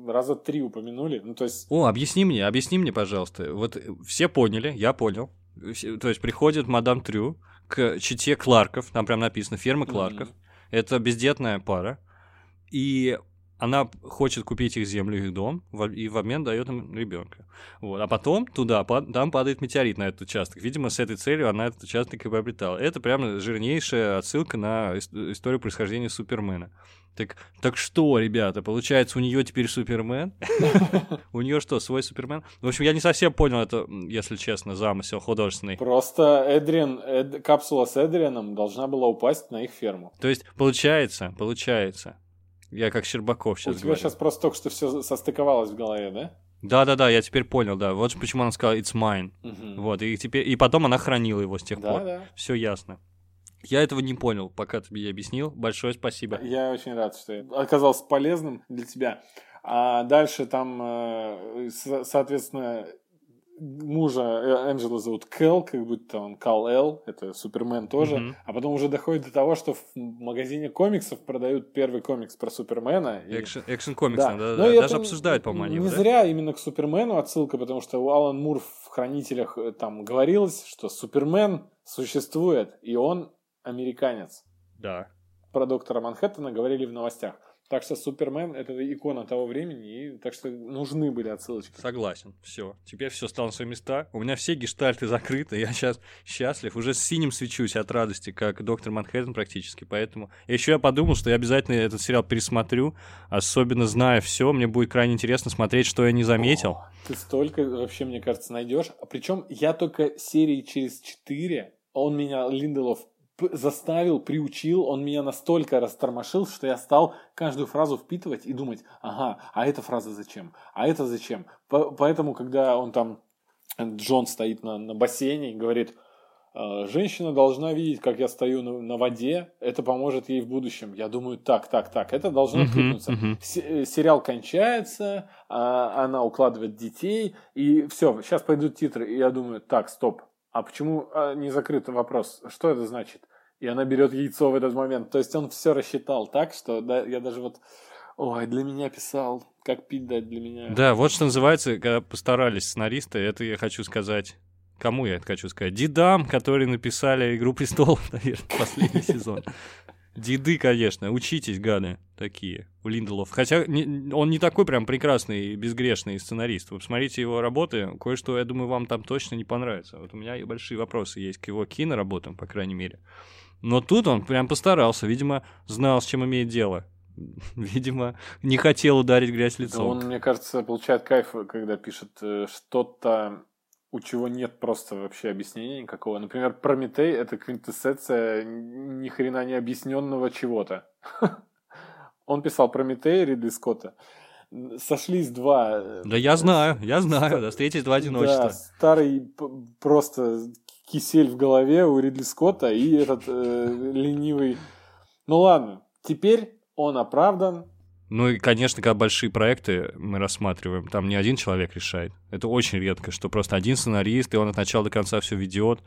раза три упомянули. Ну, то есть... О, объясни мне, объясни мне, пожалуйста. Вот все поняли, я понял. То есть приходит мадам Трю к чите Кларков, там прям написано ферма Кларков. Mm-hmm. Это бездетная пара. И она хочет купить их землю, их дом, и в обмен дает им ребенка. Вот. А потом туда, там падает метеорит на этот участок. Видимо, с этой целью она этот участок и приобретала. Это прям жирнейшая отсылка на историю происхождения Супермена. Так, так что, ребята, получается, у нее теперь Супермен? У нее что, свой Супермен? В общем, я не совсем понял это, если честно, замысел художественный. Просто Эдриан, Эд, капсула с Эдрианом должна была упасть на их ферму. То есть, получается, получается, я как Щербаков сейчас У тебя сейчас просто только что все состыковалось в голове, да? Да-да-да, я теперь понял, да. Вот почему она сказала «it's mine». Угу. Вот, и, теперь, и потом она хранила его с тех да, пор. Да. Все ясно. Я этого не понял, пока ты мне объяснил. Большое спасибо. Я очень рад, что я оказался полезным для тебя. А дальше там, э, соответственно, мужа э, Энджела зовут Кэл, как будто он Кал Эл, это Супермен тоже. Mm-hmm. А потом уже доходит до того, что в магазине комиксов продают первый комикс про Супермена. Экшен комикс, да, да, да. даже обсуждают, по-моему. Не да? зря именно к Супермену отсылка, потому что у Алан Мур в Хранителях э, там говорилось, что Супермен существует, и он американец. Да. Про доктора Манхэттена говорили в новостях. Так что Супермен это икона того времени, и так что нужны были отсылочки. Согласен, все. Теперь все стало на свои места. У меня все гештальты закрыты, я сейчас счастлив. Уже с синим свечусь от радости, как доктор Манхэттен практически. Поэтому еще я подумал, что я обязательно этот сериал пересмотрю, особенно зная все, мне будет крайне интересно смотреть, что я не заметил. О, ты столько вообще, мне кажется, найдешь. А причем я только серии через четыре, он меня, Линделов, заставил, приучил, он меня настолько растормошил, что я стал каждую фразу впитывать и думать, ага, а эта фраза зачем, а это зачем. Поэтому, когда он там, Джон стоит на, на бассейне и говорит, «А, женщина должна видеть, как я стою на, на воде, это поможет ей в будущем. Я думаю, так, так, так, это должно откликнуться. Uh-huh, uh-huh. Сериал кончается, а, она укладывает детей, и все, сейчас пойдут титры, и я думаю, так, стоп, а почему а, не закрыт вопрос? Что это значит? И она берет яйцо в этот момент. То есть он все рассчитал так, что да, я даже вот... Ой, для меня писал, как пить дать для меня. Да, вот что называется, когда постарались сценаристы, это я хочу сказать Кому я это хочу сказать? Дедам, которые написали «Игру престолов», наверное, последний сезон. Деды, конечно, учитесь, гады такие, у Линделов. Хотя не, он не такой прям прекрасный и безгрешный сценарист. Вы посмотрите его работы, кое-что, я думаю, вам там точно не понравится. Вот у меня и большие вопросы есть к его киноработам, по крайней мере. Но тут он прям постарался, видимо, знал, с чем имеет дело. видимо, не хотел ударить грязь лицом. Он, мне кажется, получает кайф, когда пишет э, что-то, у чего нет просто вообще объяснения никакого. Например, Прометей — это квинтэссенция ни хрена не объясненного чего-то. Он писал Прометей Ридли Скотта. Сошлись два... э, Да я знаю, я знаю, да, встретились два одиночества. Да, старый просто кисель в голове у Ридли Скотта и этот э, ленивый... Ну ладно, теперь он оправдан. Ну и, конечно, когда большие проекты мы рассматриваем, там не один человек решает. Это очень редко, что просто один сценарист, и он от начала до конца все ведет.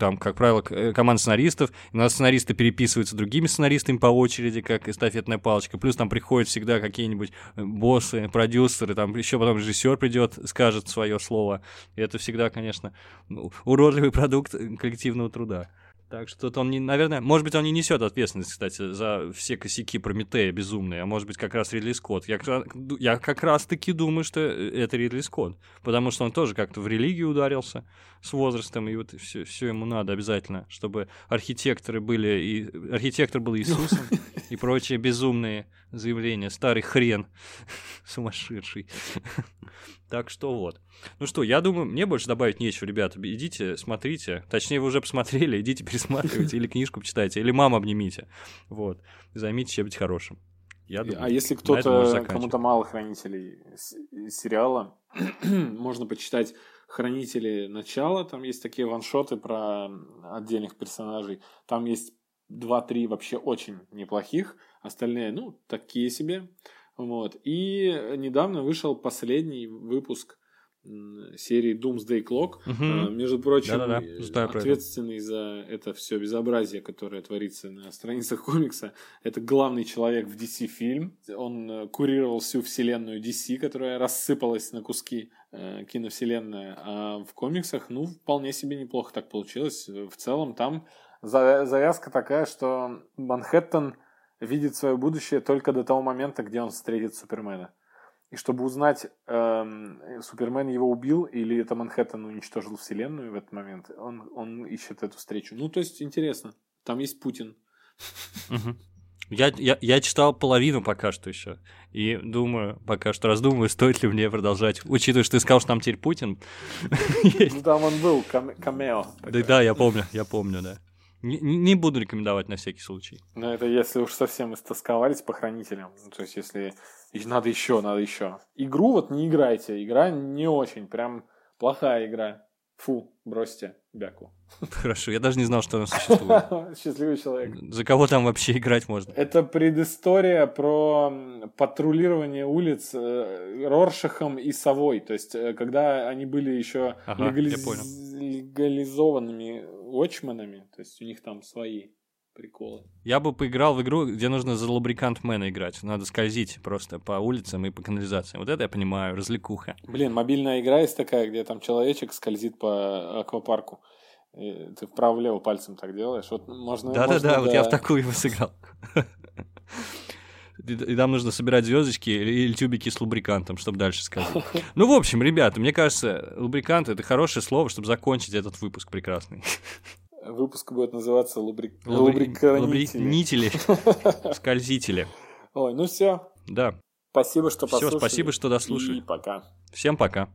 Там, как правило, э, команда сценаристов, у нас сценаристы переписываются другими сценаристами по очереди, как эстафетная палочка. Плюс там приходят всегда какие-нибудь э, боссы, продюсеры, там еще потом режиссер придет, скажет свое слово. И это всегда, конечно, ну, уродливый продукт э, коллективного труда. Так что тут он, не, наверное, может быть, он не несет ответственность, кстати, за все косяки Прометея безумные, а может быть, как раз Ридли Скотт. Я, я как раз-таки думаю, что это Ридли Скотт, потому что он тоже как-то в религию ударился с возрастом, и вот все, все ему надо обязательно, чтобы архитекторы были, и архитектор был Иисусом, и прочие безумные заявления. Старый хрен сумасшедший. Так что вот. Ну что, я думаю, мне больше добавить нечего, ребята. Идите, смотрите. Точнее, вы уже посмотрели, идите пересматривайте, или книжку почитайте, или маму обнимите. Вот. Займитесь чем-нибудь хорошим. Я думаю, а если кто-то, кому-то мало хранителей сериала, можно почитать хранители начала. Там есть такие ваншоты про отдельных персонажей. Там есть два-три вообще очень неплохих. Остальные, ну, такие себе. Вот. И недавно вышел последний выпуск серии Doomsday Clock. А, Между прочим, Да-да-да, знаю ответственный за это все безобразие, которое творится на страницах комикса, это главный человек в DC фильм. Он э, курировал всю вселенную DC, которая рассыпалась на куски э, киновселенная. А в комиксах, ну, вполне себе неплохо так получилось. В целом там за- завязка такая, что Манхэттен видит свое будущее только до того момента, где он встретит Супермена. И чтобы узнать, эм, Супермен его убил или это Манхэттен уничтожил вселенную в этот момент, он, он ищет эту встречу. Ну, то есть, интересно. Там есть Путин. Я, я, я читал половину пока что еще. И думаю, пока что раздумываю, стоит ли мне продолжать. Учитывая, что ты сказал, что там теперь Путин. Ну, там он был, кам- камео. Да, да, я помню, я помню, да. Не, не- буду рекомендовать на всякий случай. Но это если уж совсем истосковались по хранителям. Ну, то есть, если и надо еще, надо еще. Игру вот не играйте. Игра не очень. Прям плохая игра. Фу, бросьте бяку. Хорошо, я даже не знал, что она существует. Счастливый человек. За кого там вообще играть можно? Это предыстория про патрулирование улиц э, Роршахом и Совой. То есть, э, когда они были еще Ага, легализ- легализованными watchменами, то есть у них там свои приколы. Я бы поиграл в игру, где нужно за лубрикант мэна играть. Надо скользить просто по улицам и по канализациям. Вот это я понимаю, развлекуха. Блин, мобильная игра есть такая, где там человечек скользит по аквапарку. И ты вправо-лево пальцем так делаешь. Вот можно. Да-да-да, можно, вот я в такую его сыграл. И там нужно собирать звездочки или тюбики с лубрикантом, чтобы дальше сказать. Ну, в общем, ребята, мне кажется, лубрикант — это хорошее слово, чтобы закончить этот выпуск прекрасный. Выпуск будет называться лубрик... Лубри- лубриканители. Скользители. Ой, ну все. Да. Спасибо, что послушали. спасибо, что дослушали. И пока. Всем пока.